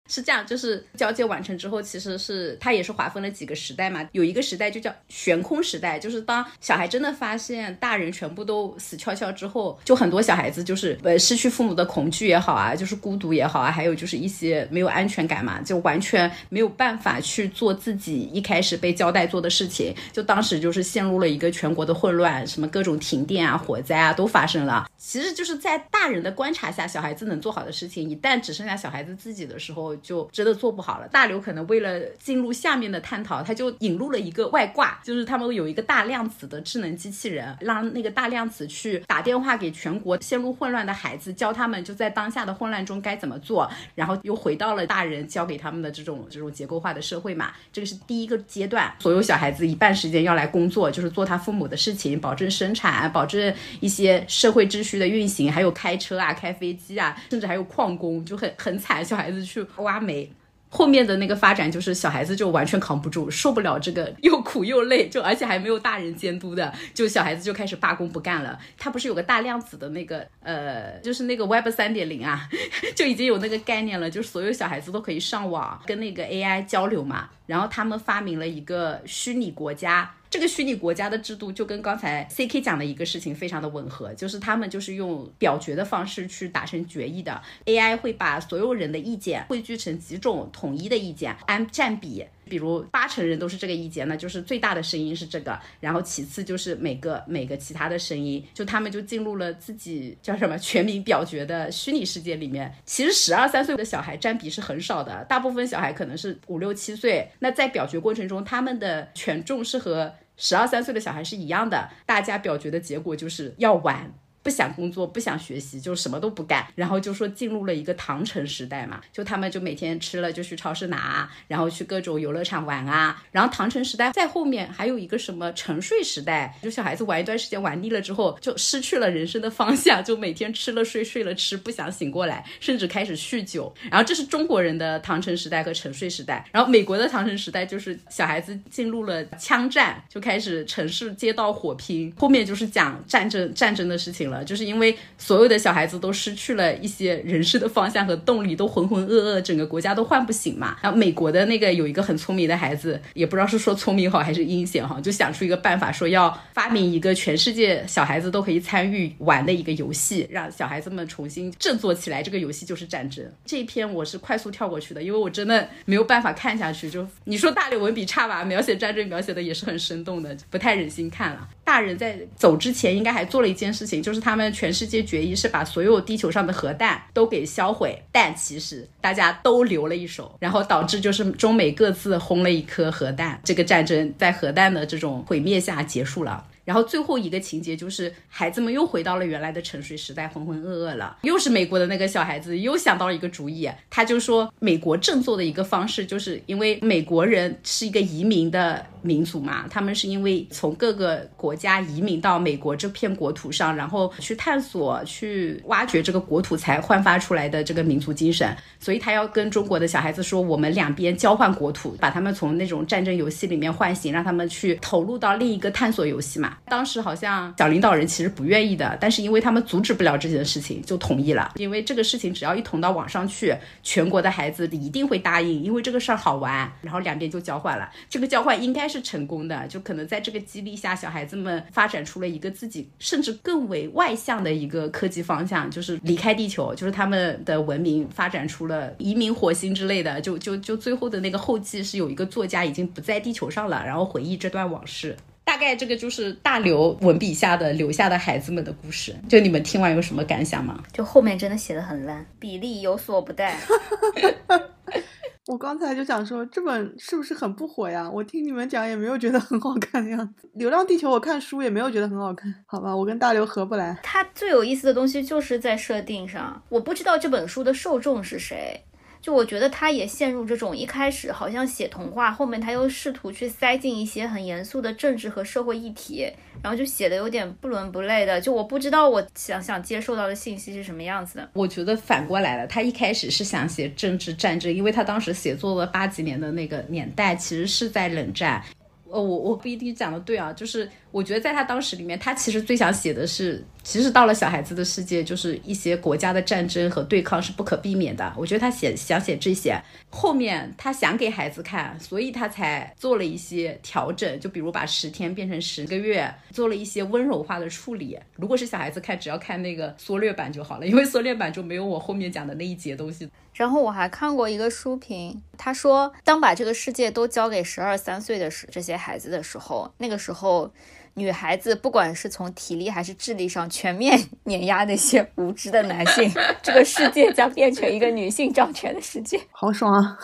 是这样，就是交接完成之后，其实是它也是划分了几个时代嘛。有一个时代就叫悬空时代，就是当小孩真的发现大人全部都死翘翘之后，就很多小孩子就是呃失去父母的恐惧也好啊，就是孤独也好啊，还有就是一些没有安全感嘛，就完全没有办法去做自己一开始被交代做的事情，就当时就是陷入了一个全国的混乱，什么各种停电啊、火灾啊都发生了。其实就是在大人的观察下，小孩子能做好的事情，一旦只剩下小孩子自己的时候。就真的做不好了。大刘可能为了进入下面的探讨，他就引入了一个外挂，就是他们有一个大量子的智能机器人，让那个大量子去打电话给全国陷入混乱的孩子，教他们就在当下的混乱中该怎么做，然后又回到了大人教给他们的这种这种结构化的社会嘛。这个是第一个阶段，所有小孩子一半时间要来工作，就是做他父母的事情，保证生产，保证一些社会秩序的运行，还有开车啊、开飞机啊，甚至还有矿工，就很很惨，小孩子去挖煤。后面的那个发展就是小孩子就完全扛不住，受不了这个又苦又累，就而且还没有大人监督的，就小孩子就开始罢工不干了。他不是有个大量子的那个呃，就是那个 Web 三点零啊，就已经有那个概念了，就是所有小孩子都可以上网跟那个 AI 交流嘛。然后他们发明了一个虚拟国家。这个虚拟国家的制度就跟刚才 C K 讲的一个事情非常的吻合，就是他们就是用表决的方式去达成决议的，AI 会把所有人的意见汇聚成几种统一的意见，按占比。比如八成人都是这个意见，那就是最大的声音是这个，然后其次就是每个每个其他的声音，就他们就进入了自己叫什么全民表决的虚拟世界里面。其实十二三岁的小孩占比是很少的，大部分小孩可能是五六七岁。那在表决过程中，他们的权重是和十二三岁的小孩是一样的，大家表决的结果就是要玩。不想工作，不想学习，就什么都不干，然后就说进入了一个唐城时代嘛，就他们就每天吃了就去超市拿，然后去各种游乐场玩啊。然后唐城时代在后面还有一个什么沉睡时代，就小孩子玩一段时间玩腻了之后，就失去了人生的方向，就每天吃了睡，睡了吃，不想醒过来，甚至开始酗酒。然后这是中国人的唐城时代和沉睡时代，然后美国的唐城时代就是小孩子进入了枪战，就开始城市街道火拼，后面就是讲战争战争的事情了。了，就是因为所有的小孩子都失去了一些人生的方向和动力，都浑浑噩噩，整个国家都唤不醒嘛。然后美国的那个有一个很聪明的孩子，也不知道是说聪明好还是阴险哈，就想出一个办法，说要发明一个全世界小孩子都可以参与玩的一个游戏，让小孩子们重新振作起来。这个游戏就是战争。这一篇我是快速跳过去的，因为我真的没有办法看下去。就你说大刘文笔差吧，描写战争描写的也是很生动的，不太忍心看了。大人在走之前应该还做了一件事情，就是他们全世界决议是把所有地球上的核弹都给销毁，但其实大家都留了一手，然后导致就是中美各自轰了一颗核弹，这个战争在核弹的这种毁灭下结束了。然后最后一个情节就是孩子们又回到了原来的沉睡时代，浑浑噩噩了。又是美国的那个小孩子又想到了一个主意，他就说美国振作的一个方式，就是因为美国人是一个移民的民族嘛，他们是因为从各个国家移民到美国这片国土上，然后去探索、去挖掘这个国土才焕发出来的这个民族精神，所以他要跟中国的小孩子说，我们两边交换国土，把他们从那种战争游戏里面唤醒，让他们去投入到另一个探索游戏嘛。当时好像小领导人其实不愿意的，但是因为他们阻止不了这件事情，就同意了。因为这个事情只要一捅到网上去，全国的孩子一定会答应，因为这个事儿好玩。然后两边就交换了，这个交换应该是成功的，就可能在这个激励下，小孩子们发展出了一个自己甚至更为外向的一个科技方向，就是离开地球，就是他们的文明发展出了移民火星之类的。就就就最后的那个后记是有一个作家已经不在地球上了，然后回忆这段往事。大概这个就是大刘文笔下的留下的孩子们的故事，就你们听完有什么感想吗？就后面真的写的很烂，比例有所不带。我刚才就想说，这本是不是很不火呀？我听你们讲也没有觉得很好看的样子。《流浪地球》我看书也没有觉得很好看，好吧，我跟大刘合不来。它最有意思的东西就是在设定上，我不知道这本书的受众是谁。就我觉得他也陷入这种一开始好像写童话，后面他又试图去塞进一些很严肃的政治和社会议题，然后就写的有点不伦不类的。就我不知道我想想接受到的信息是什么样子的。我觉得反过来了，他一开始是想写政治战争，因为他当时写作的八几年的那个年代，其实是在冷战。呃，我我不一定讲的对啊，就是我觉得在他当时里面，他其实最想写的是，其实到了小孩子的世界，就是一些国家的战争和对抗是不可避免的。我觉得他写想写这些，后面他想给孩子看，所以他才做了一些调整，就比如把十天变成十个月，做了一些温柔化的处理。如果是小孩子看，只要看那个缩略版就好了，因为缩略版就没有我后面讲的那一节东西。然后我还看过一个书评，他说，当把这个世界都交给十二三岁的时这些孩子的时候，那个时候，女孩子不管是从体力还是智力上全面碾压那些无知的男性，这个世界将变成一个女性掌权的世界。好爽啊！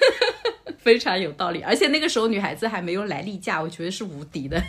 非常有道理，而且那个时候女孩子还没有来例假，我觉得是无敌的。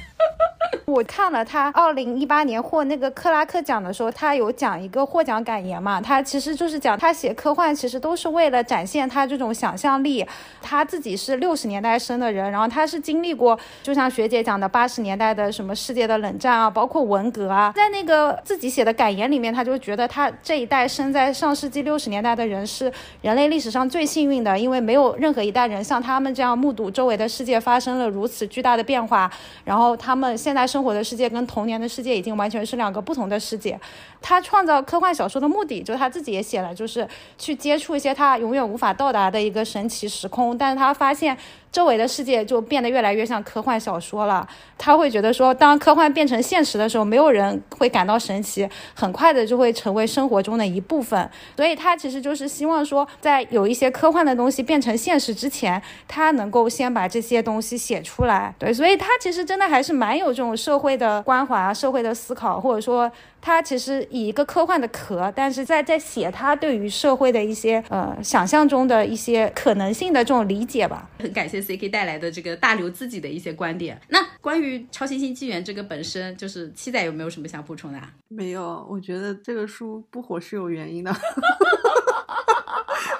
我看了他二零一八年获那个克拉克奖的时候，他有讲一个获奖感言嘛，他其实就是讲他写科幻其实都是为了展现他这种想象力。他自己是六十年代生的人，然后他是经历过，就像学姐讲的八十年代的什么世界的冷战啊，包括文革啊，在那个自己写的感言里面，他就觉得他这一代生在上世纪六十年代的人是人类历史上最幸运的，因为没有任何一代人像他们这样目睹周围的世界发生了如此巨大的变化，然后他们现在。生活的世界跟童年的世界已经完全是两个不同的世界。他创造科幻小说的目的，就是他自己也写了，就是去接触一些他永远无法到达的一个神奇时空。但是他发现周围的世界就变得越来越像科幻小说了。他会觉得说，当科幻变成现实的时候，没有人会感到神奇，很快的就会成为生活中的一部分。所以他其实就是希望说，在有一些科幻的东西变成现实之前，他能够先把这些东西写出来。对，所以他其实真的还是蛮有这种社会的关怀啊，社会的思考，或者说。他其实以一个科幻的壳，但是在在写他对于社会的一些呃想象中的一些可能性的这种理解吧。很感谢 C K 带来的这个大刘自己的一些观点。那关于《超新星纪元》这个本身，就是七仔有没有什么想补充的？没有，我觉得这个书不火是有原因的。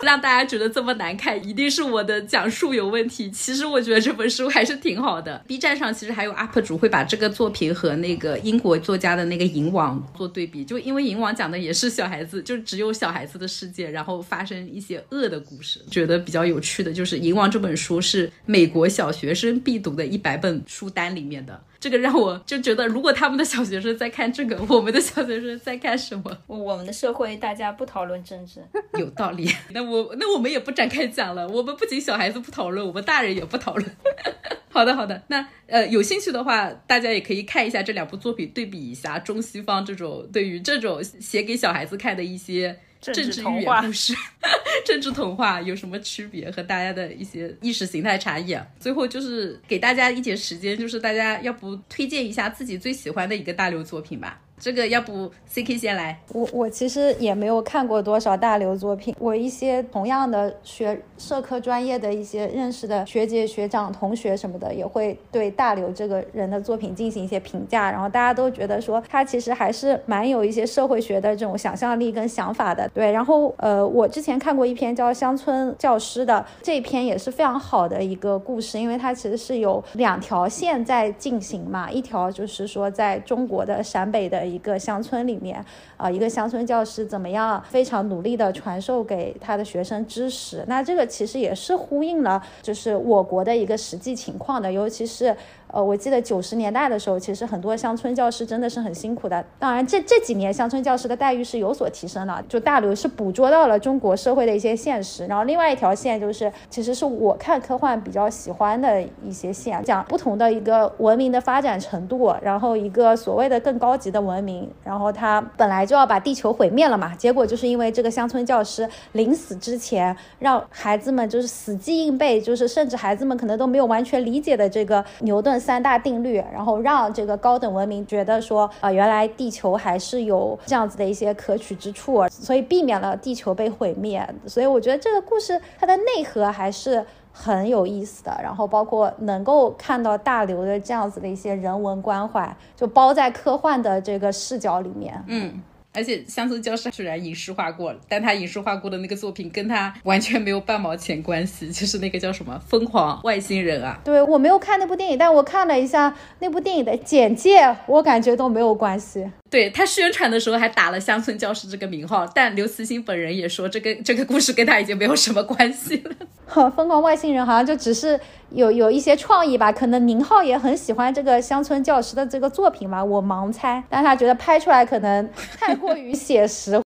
让大家觉得这么难看，一定是我的讲述有问题。其实我觉得这本书还是挺好的。B 站上其实还有 UP 主会把这个作品和那个英国作家的那个《银王》做对比，就因为《银王》讲的也是小孩子，就只有小孩子的世界，然后发生一些恶的故事。觉得比较有趣的就是《银王》这本书是美国小学生必读的一百本书单里面的。这个让我就觉得，如果他们的小学生在看这个，我们的小学生在看什么？我们的社会大家不讨论政治，有道理。那我那我们也不展开讲了。我们不仅小孩子不讨论，我们大人也不讨论。好的，好的。那呃，有兴趣的话，大家也可以看一下这两部作品，对比一下中西方这种对于这种写给小孩子看的一些。政治寓言故事，政治童话有什么区别？和大家的一些意识形态差异啊？最后就是给大家一点时间，就是大家要不推荐一下自己最喜欢的一个大刘作品吧。这个要不 C K 先来，我我其实也没有看过多少大刘作品，我一些同样的学社科专业的一些认识的学姐学长同学什么的，也会对大刘这个人的作品进行一些评价，然后大家都觉得说他其实还是蛮有一些社会学的这种想象力跟想法的，对，然后呃，我之前看过一篇叫《乡村教师》的，这一篇也是非常好的一个故事，因为它其实是有两条线在进行嘛，一条就是说在中国的陕北的。一个乡村里面，啊，一个乡村教师怎么样非常努力的传授给他的学生知识？那这个其实也是呼应了，就是我国的一个实际情况的，尤其是。呃，我记得九十年代的时候，其实很多乡村教师真的是很辛苦的。当然，这这几年乡村教师的待遇是有所提升了。就大刘是捕捉到了中国社会的一些现实。然后另外一条线就是，其实是我看科幻比较喜欢的一些线，讲不同的一个文明的发展程度，然后一个所谓的更高级的文明，然后他本来就要把地球毁灭了嘛，结果就是因为这个乡村教师临死之前，让孩子们就是死记硬背，就是甚至孩子们可能都没有完全理解的这个牛顿。三大定律，然后让这个高等文明觉得说，啊，原来地球还是有这样子的一些可取之处，所以避免了地球被毁灭。所以我觉得这个故事它的内核还是很有意思的，然后包括能够看到大刘的这样子的一些人文关怀，就包在科幻的这个视角里面。嗯。而且乡村教师虽然影视化过了，但他影视化过的那个作品跟他完全没有半毛钱关系，就是那个叫什么《疯狂外星人》啊。对我没有看那部电影，但我看了一下那部电影的简介，我感觉都没有关系。对他宣传的时候还打了乡村教师这个名号，但刘慈欣本人也说，这个这个故事跟他已经没有什么关系了。疯狂外星人好像就只是有有一些创意吧，可能宁浩也很喜欢这个乡村教师的这个作品吧，我盲猜，但他觉得拍出来可能太过于 写实。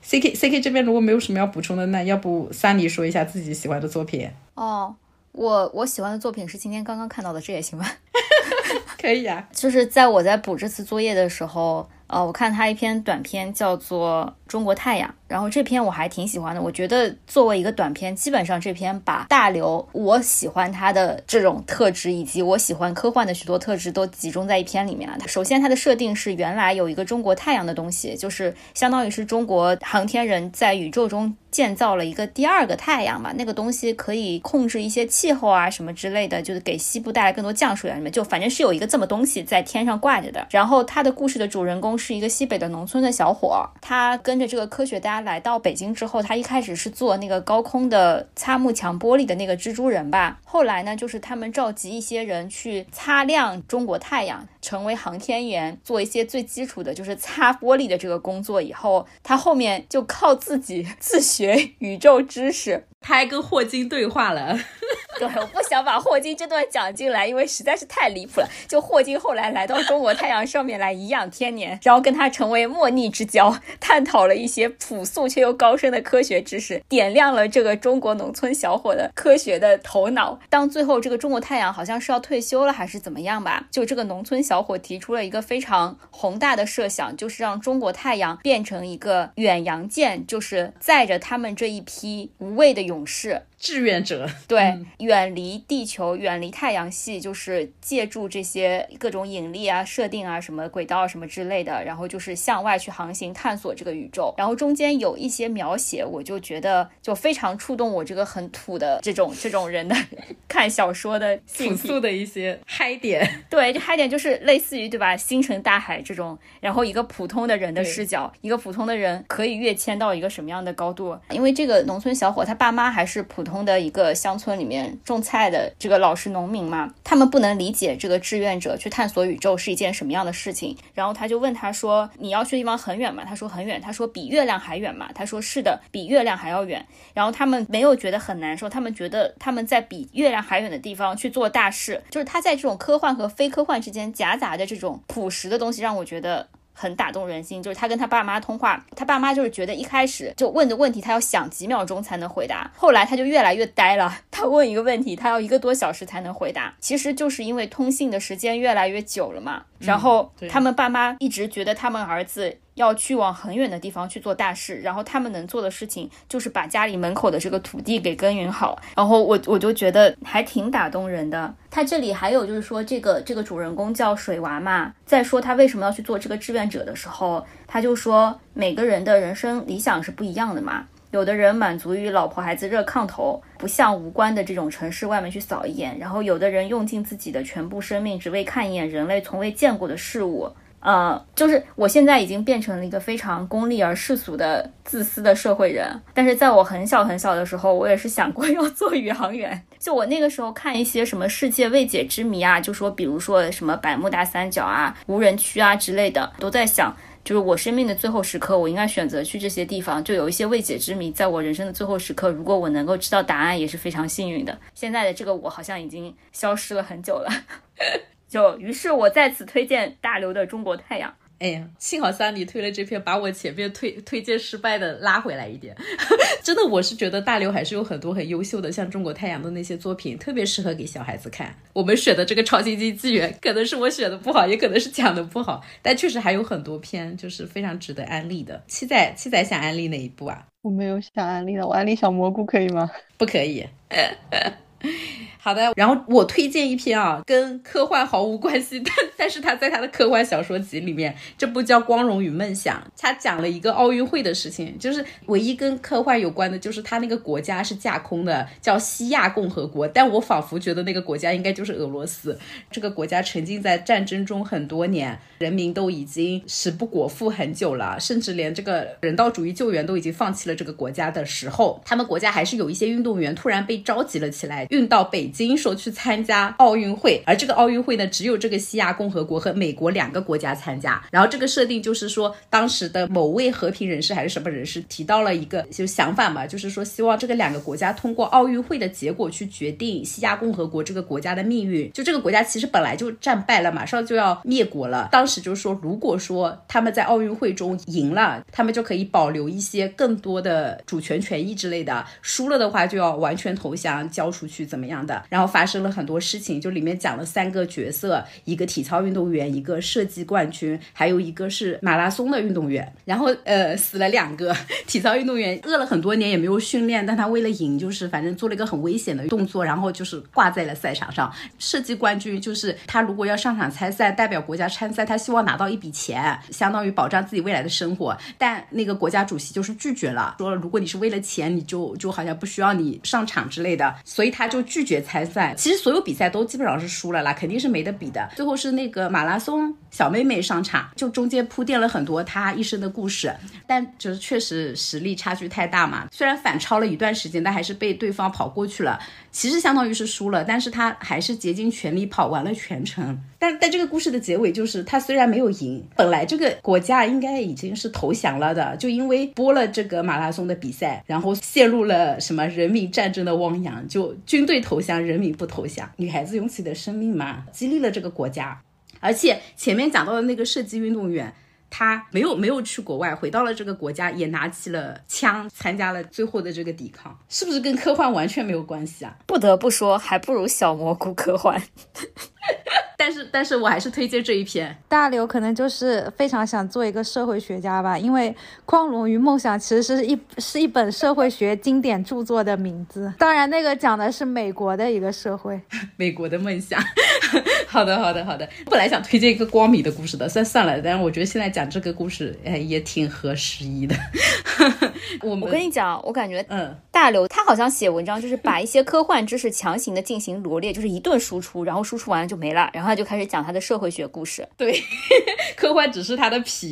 C K C K 这边如果没有什么要补充的，那要不 Sunny 说一下自己喜欢的作品？哦，我我喜欢的作品是今天刚刚看到的，这也行吧？可以啊，就是在我在补这次作业的时候，呃，我看他一篇短片叫做《中国太阳》。然后这篇我还挺喜欢的，我觉得作为一个短片，基本上这篇把大刘我喜欢他的这种特质，以及我喜欢科幻的许多特质都集中在一篇里面了。首先，它的设定是原来有一个中国太阳的东西，就是相当于是中国航天人在宇宙中建造了一个第二个太阳嘛。那个东西可以控制一些气候啊什么之类的，就是给西部带来更多降水啊什么，就反正是有一个这么东西在天上挂着的。然后他的故事的主人公是一个西北的农村的小伙，他跟着这个科学家。来到北京之后，他一开始是做那个高空的擦幕墙玻璃的那个蜘蛛人吧。后来呢，就是他们召集一些人去擦亮中国太阳，成为航天员，做一些最基础的，就是擦玻璃的这个工作。以后他后面就靠自己 自学宇宙知识。他还跟霍金对话了，对，我不想把霍金这段讲进来，因为实在是太离谱了。就霍金后来来到中国太阳上面来颐养天年，然后跟他成为莫逆之交，探讨了一些朴素却又高深的科学知识，点亮了这个中国农村小伙的科学的头脑。当最后这个中国太阳好像是要退休了还是怎么样吧，就这个农村小伙提出了一个非常宏大的设想，就是让中国太阳变成一个远洋舰，就是载着他们这一批无畏的。勇士。志愿者 对，远离地球，远离太阳系，就是借助这些各种引力啊、设定啊、什么轨道啊、什么之类的，然后就是向外去航行、探索这个宇宙。然后中间有一些描写，我就觉得就非常触动我这个很土的这种这种人的 看小说的朴素的一些嗨点。对，就嗨点就是类似于对吧？星辰大海这种，然后一个普通的人的视角，一个普通的人可以跃迁到一个什么样的高度？因为这个农村小伙他爸妈还是普。普通的一个乡村里面种菜的这个老实农民嘛，他们不能理解这个志愿者去探索宇宙是一件什么样的事情。然后他就问他说：“你要去的地方很远吗？”他说：“很远。”他说：“比月亮还远吗？”他说：“是的，比月亮还要远。”然后他们没有觉得很难受，他们觉得他们在比月亮还远的地方去做大事，就是他在这种科幻和非科幻之间夹杂着这种朴实的东西，让我觉得。很打动人心，就是他跟他爸妈通话，他爸妈就是觉得一开始就问的问题，他要想几秒钟才能回答，后来他就越来越呆了。他问一个问题，他要一个多小时才能回答，其实就是因为通信的时间越来越久了嘛。然后他们爸妈一直觉得他们儿子。要去往很远的地方去做大事，然后他们能做的事情就是把家里门口的这个土地给耕耘好。然后我我就觉得还挺打动人的。他这里还有就是说，这个这个主人公叫水娃嘛，在说他为什么要去做这个志愿者的时候，他就说每个人的人生理想是不一样的嘛。有的人满足于老婆孩子热炕头，不向无关的这种城市外面去扫一眼；然后有的人用尽自己的全部生命，只为看一眼人类从未见过的事物。呃，就是我现在已经变成了一个非常功利而世俗的自私的社会人，但是在我很小很小的时候，我也是想过要做宇航员。就我那个时候看一些什么世界未解之谜啊，就说比如说什么百慕大三角啊、无人区啊之类的，都在想，就是我生命的最后时刻，我应该选择去这些地方。就有一些未解之谜，在我人生的最后时刻，如果我能够知道答案，也是非常幸运的。现在的这个我好像已经消失了很久了。就于是，我再次推荐大刘的《中国太阳》。哎呀，幸好三里推了这篇，把我前面推推荐失败的拉回来一点。真的，我是觉得大刘还是有很多很优秀的，像《中国太阳》的那些作品，特别适合给小孩子看。我们选的这个《超新星纪元》，可能是我选的不好，也可能是讲的不好，但确实还有很多篇就是非常值得安利的。七仔，七仔想安利哪一部啊？我没有想安利的，我安利小蘑菇可以吗？不可以。好的，然后我推荐一篇啊，跟科幻毫无关系，但但是他在他的科幻小说集里面，这部叫《光荣与梦想》，他讲了一个奥运会的事情，就是唯一跟科幻有关的，就是他那个国家是架空的，叫西亚共和国，但我仿佛觉得那个国家应该就是俄罗斯。这个国家沉浸在战争中很多年，人民都已经食不果腹很久了，甚至连这个人道主义救援都已经放弃了这个国家的时候，他们国家还是有一些运动员突然被召集了起来，运到北。经说去参加奥运会，而这个奥运会呢，只有这个西亚共和国和美国两个国家参加。然后这个设定就是说，当时的某位和平人士还是什么人士提到了一个就想法嘛，就是说希望这个两个国家通过奥运会的结果去决定西亚共和国这个国家的命运。就这个国家其实本来就战败了，马上就要灭国了。当时就是说，如果说他们在奥运会中赢了，他们就可以保留一些更多的主权权益之类的；输了的话，就要完全投降交出去，怎么样的？然后发生了很多事情，就里面讲了三个角色：一个体操运动员，一个射击冠军，还有一个是马拉松的运动员。然后呃，死了两个。体操运动员饿了很多年也没有训练，但他为了赢，就是反正做了一个很危险的动作，然后就是挂在了赛场上。射击冠军就是他如果要上场参赛，代表国家参赛，他希望拿到一笔钱，相当于保障自己未来的生活。但那个国家主席就是拒绝了，说如果你是为了钱，你就就好像不需要你上场之类的，所以他就拒绝参。赛其实所有比赛都基本上是输了啦，肯定是没得比的。最后是那个马拉松小妹妹上场，就中间铺垫了很多她一生的故事，但就是确实实力差距太大嘛。虽然反超了一段时间，但还是被对方跑过去了。其实相当于是输了，但是她还是竭尽全力跑完了全程。但但这个故事的结尾就是，她虽然没有赢，本来这个国家应该已经是投降了的，就因为播了这个马拉松的比赛，然后陷入了什么人民战争的汪洋，就军队投降，人民不投降，女孩子用自己的生命嘛，激励了这个国家。而且前面讲到的那个射击运动员。他没有没有去国外，回到了这个国家，也拿起了枪，参加了最后的这个抵抗，是不是跟科幻完全没有关系啊？不得不说，还不如小蘑菇科幻。但是，但是我还是推荐这一篇。大刘可能就是非常想做一个社会学家吧，因为《光荣与梦想》其实是一是一本社会学经典著作的名字。当然，那个讲的是美国的一个社会，美国的梦想。好的，好的，好的。本来想推荐一个光明的故事的，算算了。但是我觉得现在讲这个故事，哎，也挺合时宜的。我我跟你讲，我感觉，嗯，大刘他好像写文章就是把一些科幻知识强行的进行罗列，就是一顿输出，然后输出完了就没了，然后他就开始讲他的社会学故事。对，科幻只是他的皮。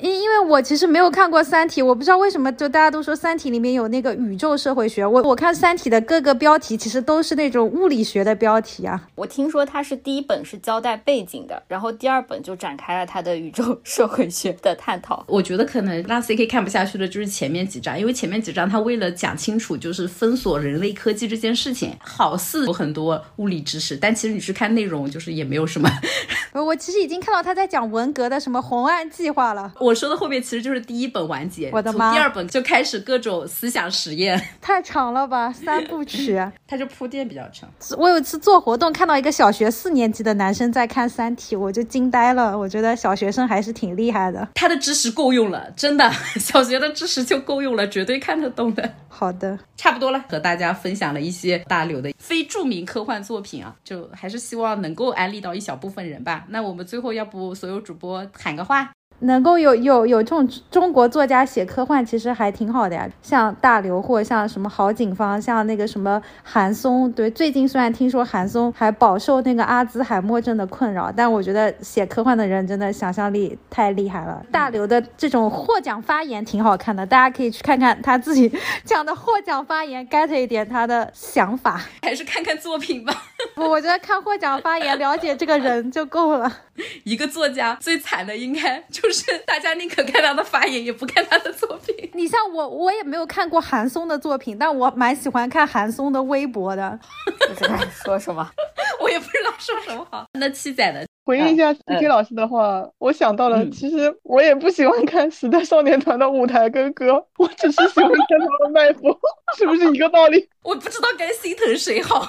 因因为我其实没有看过《三体》，我不知道为什么就大家都说《三体》里面有那个宇宙社会学。我我看《三体》的各个标题其实都是那种物理学的标题啊。我听说他是第一本是交代背景的，然后第二本就展开了他的宇宙社会学的探讨。我觉得可能让 C K 看不下去的就是前面几章，因为前面几章他为了讲清楚就是封锁人类科技这件事情，好似有很多物理知识，但其实你去看内容就是也没有什么。我其实已经看到他在讲文革的什么红岸计划了。我说的后面其实就是第一本完结，我的妈！第二本就开始各种思想实验，太长了吧，三部曲，它就铺垫比较长。我有一次做活动看到一个小学四年级的男生在看《三体》，我就惊呆了。我觉得小学生还是挺厉害的，他的知识够用了，真的，小学的知识就够用了，绝对看得懂的。好的，差不多了，和大家分享了一些大刘的非著名科幻作品啊，就还是希望能够安利到一小部分人吧。那我们最后要不所有主播喊个话？能够有有有这种中国作家写科幻，其实还挺好的呀。像大刘或像什么郝景芳，像那个什么韩松。对，最近虽然听说韩松还饱受那个阿兹海默症的困扰，但我觉得写科幻的人真的想象力太厉害了。大刘的这种获奖发言挺好看的，大家可以去看看他自己 讲的获奖发言，get 一点他的想法。还是看看作品吧。不，我觉得看获奖发言，了解这个人就够了。一个作家最惨的应该就是大家宁可看他的发言，也不看他的作品。你像我，我也没有看过韩松的作品，但我蛮喜欢看韩松的微博的。不知道说什么，我也不知道说什么好。那七仔呢回应一下 C K 老师的话，我想到了，其实我也不喜欢看时代少年团的舞台跟歌，我只是喜欢看他们卖腐，是不是一个道理？我不知道该心疼谁好。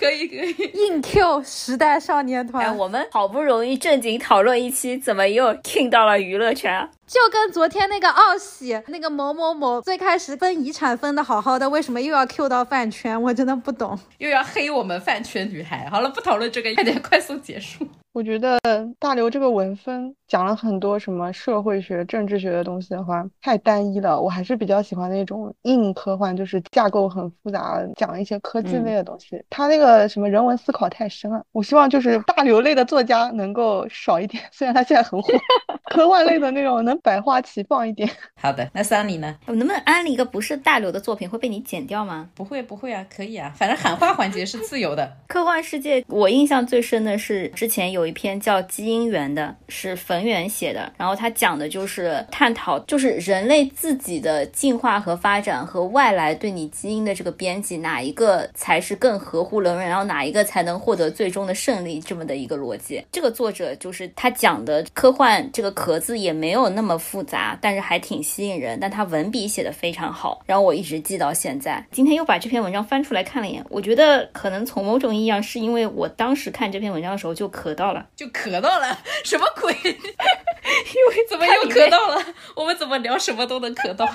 可以可以，硬 Q 时代少年团。我们好不容易正经讨论一期，怎么又 King 到了娱乐圈？就跟昨天那个奥喜那个某某某，最开始分遗产分的好好的，为什么又要 Q 到饭圈？我真的不懂，又要黑我们饭圈女孩。好了，不讨论这个，快点快速结束。我觉得大刘这个文风讲了很多什么社会学、政治学的东西的话，太单一了。我还是比较喜欢那种硬科幻，就是架构很复杂，讲一些科技类的东西。他那个什么人文思考太深了。我希望就是大刘类的作家能够少一点，虽然他现在很火。科幻类的那种能百花齐放一点。好的，那桑尼呢？我能不能安利一个不是大刘的作品会被你剪掉吗？不会不会啊，可以啊，反正喊话环节是自由的。科幻世界，我印象最深的是之前有一篇叫《基因源》的，是冯源写的，然后他讲的就是探讨，就是人类自己的进化和发展和外来对你基因的这个编辑，哪一个才是更合乎人伦，然后哪一个才能获得最终的胜利，这么的一个逻辑。这个作者就是他讲的科幻这个。壳子也没有那么复杂，但是还挺吸引人。但他文笔写的非常好，然后我一直记到现在。今天又把这篇文章翻出来看了一眼，我觉得可能从某种意义上是因为我当时看这篇文章的时候就咳到了，就咳到了，什么鬼？因为怎么又咳到了？我们怎么聊什么都能咳到？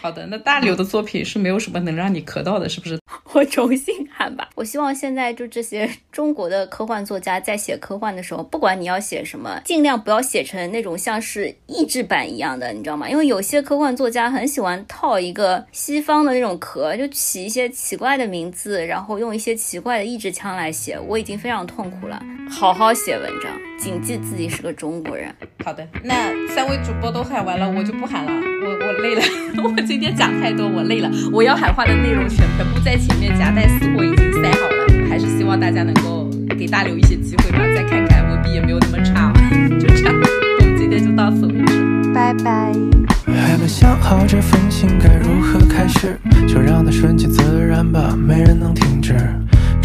好的，那大刘的作品是没有什么能让你咳到的，是不是？我重新喊吧。我希望现在就这些中国的科幻作家在写科幻的时候，不管你要写什么，尽量不要写成那种像是译制版一样的，你知道吗？因为有些科幻作家很喜欢套一个西方的那种壳，就起一些奇怪的名字，然后用一些奇怪的译制腔来写。我已经非常痛苦了，好好写文章，谨记自己是个中国人。好的，那三位主播都喊完了，我就不喊了，我我累了。我今天讲太多，我累了。我要喊话的内容全全部在前面夹带私货已经塞好了，还是希望大家能够给大刘一些机会吧。再看看文笔也没有那么差，就这样。我们今天就到此为止，拜拜。还没想好这封信该如何开始，就让它顺其自然吧，没人能停止。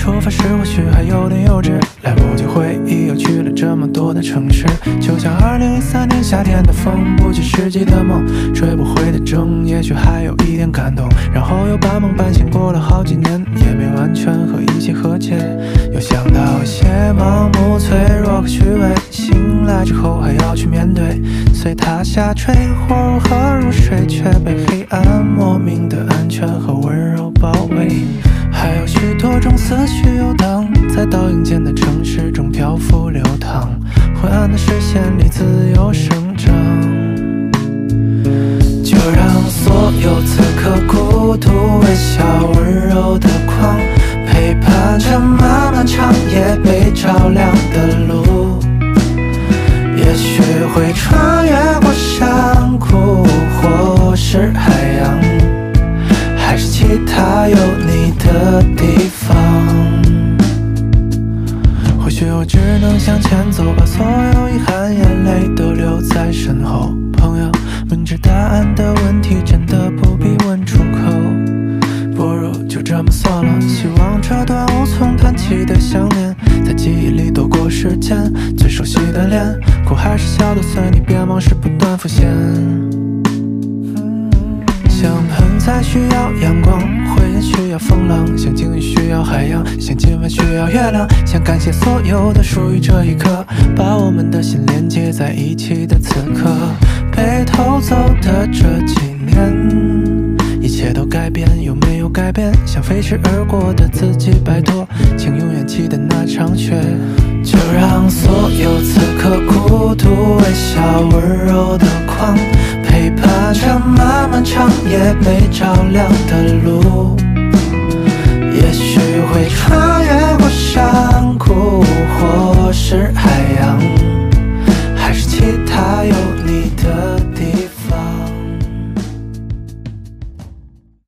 出发时或许还有点幼稚，来不及回忆，又去了这么多的城市。就像2013年夏天的风，不切实际的梦，追不回的筝，也许还有一点感动。然后又半梦半醒过了好几年，也没完全和一切和解。又想到一些盲目脆弱和虚伪，醒来之后还要去面对。随他下坠或如何入睡，却被黑暗莫名的安全和温柔包围。还有许多种思绪游荡，在倒影间的城市中漂浮流淌，昏暗的视线里自由生长。就让所有此刻孤独、微笑、温柔的光，陪伴着漫漫长夜被照亮的路。也许会穿越过山的地方。或许我只能向前走，把所有遗憾、眼泪都留在身后。朋友，明知答案的问题真的不必问出口，不如就这么算了。希望这段无从谈起的想念，在记忆里躲过时间。最熟悉的脸，哭还是笑的随你变，往事不断浮现。像盆栽需要阳光，回音需要风浪，像鲸鱼需要海洋，像今晚需要月亮。想感谢所有的属于这一刻，把我们的心连接在一起的此刻。被偷走的这几年，一切都改变，有没有改变？想飞驰而过的自己摆脱，请永远记得那场雪。就让所有此刻孤独、微笑、温柔的光，爬着漫漫长夜被照亮的路。也许会穿越过山谷或是海洋还是其他有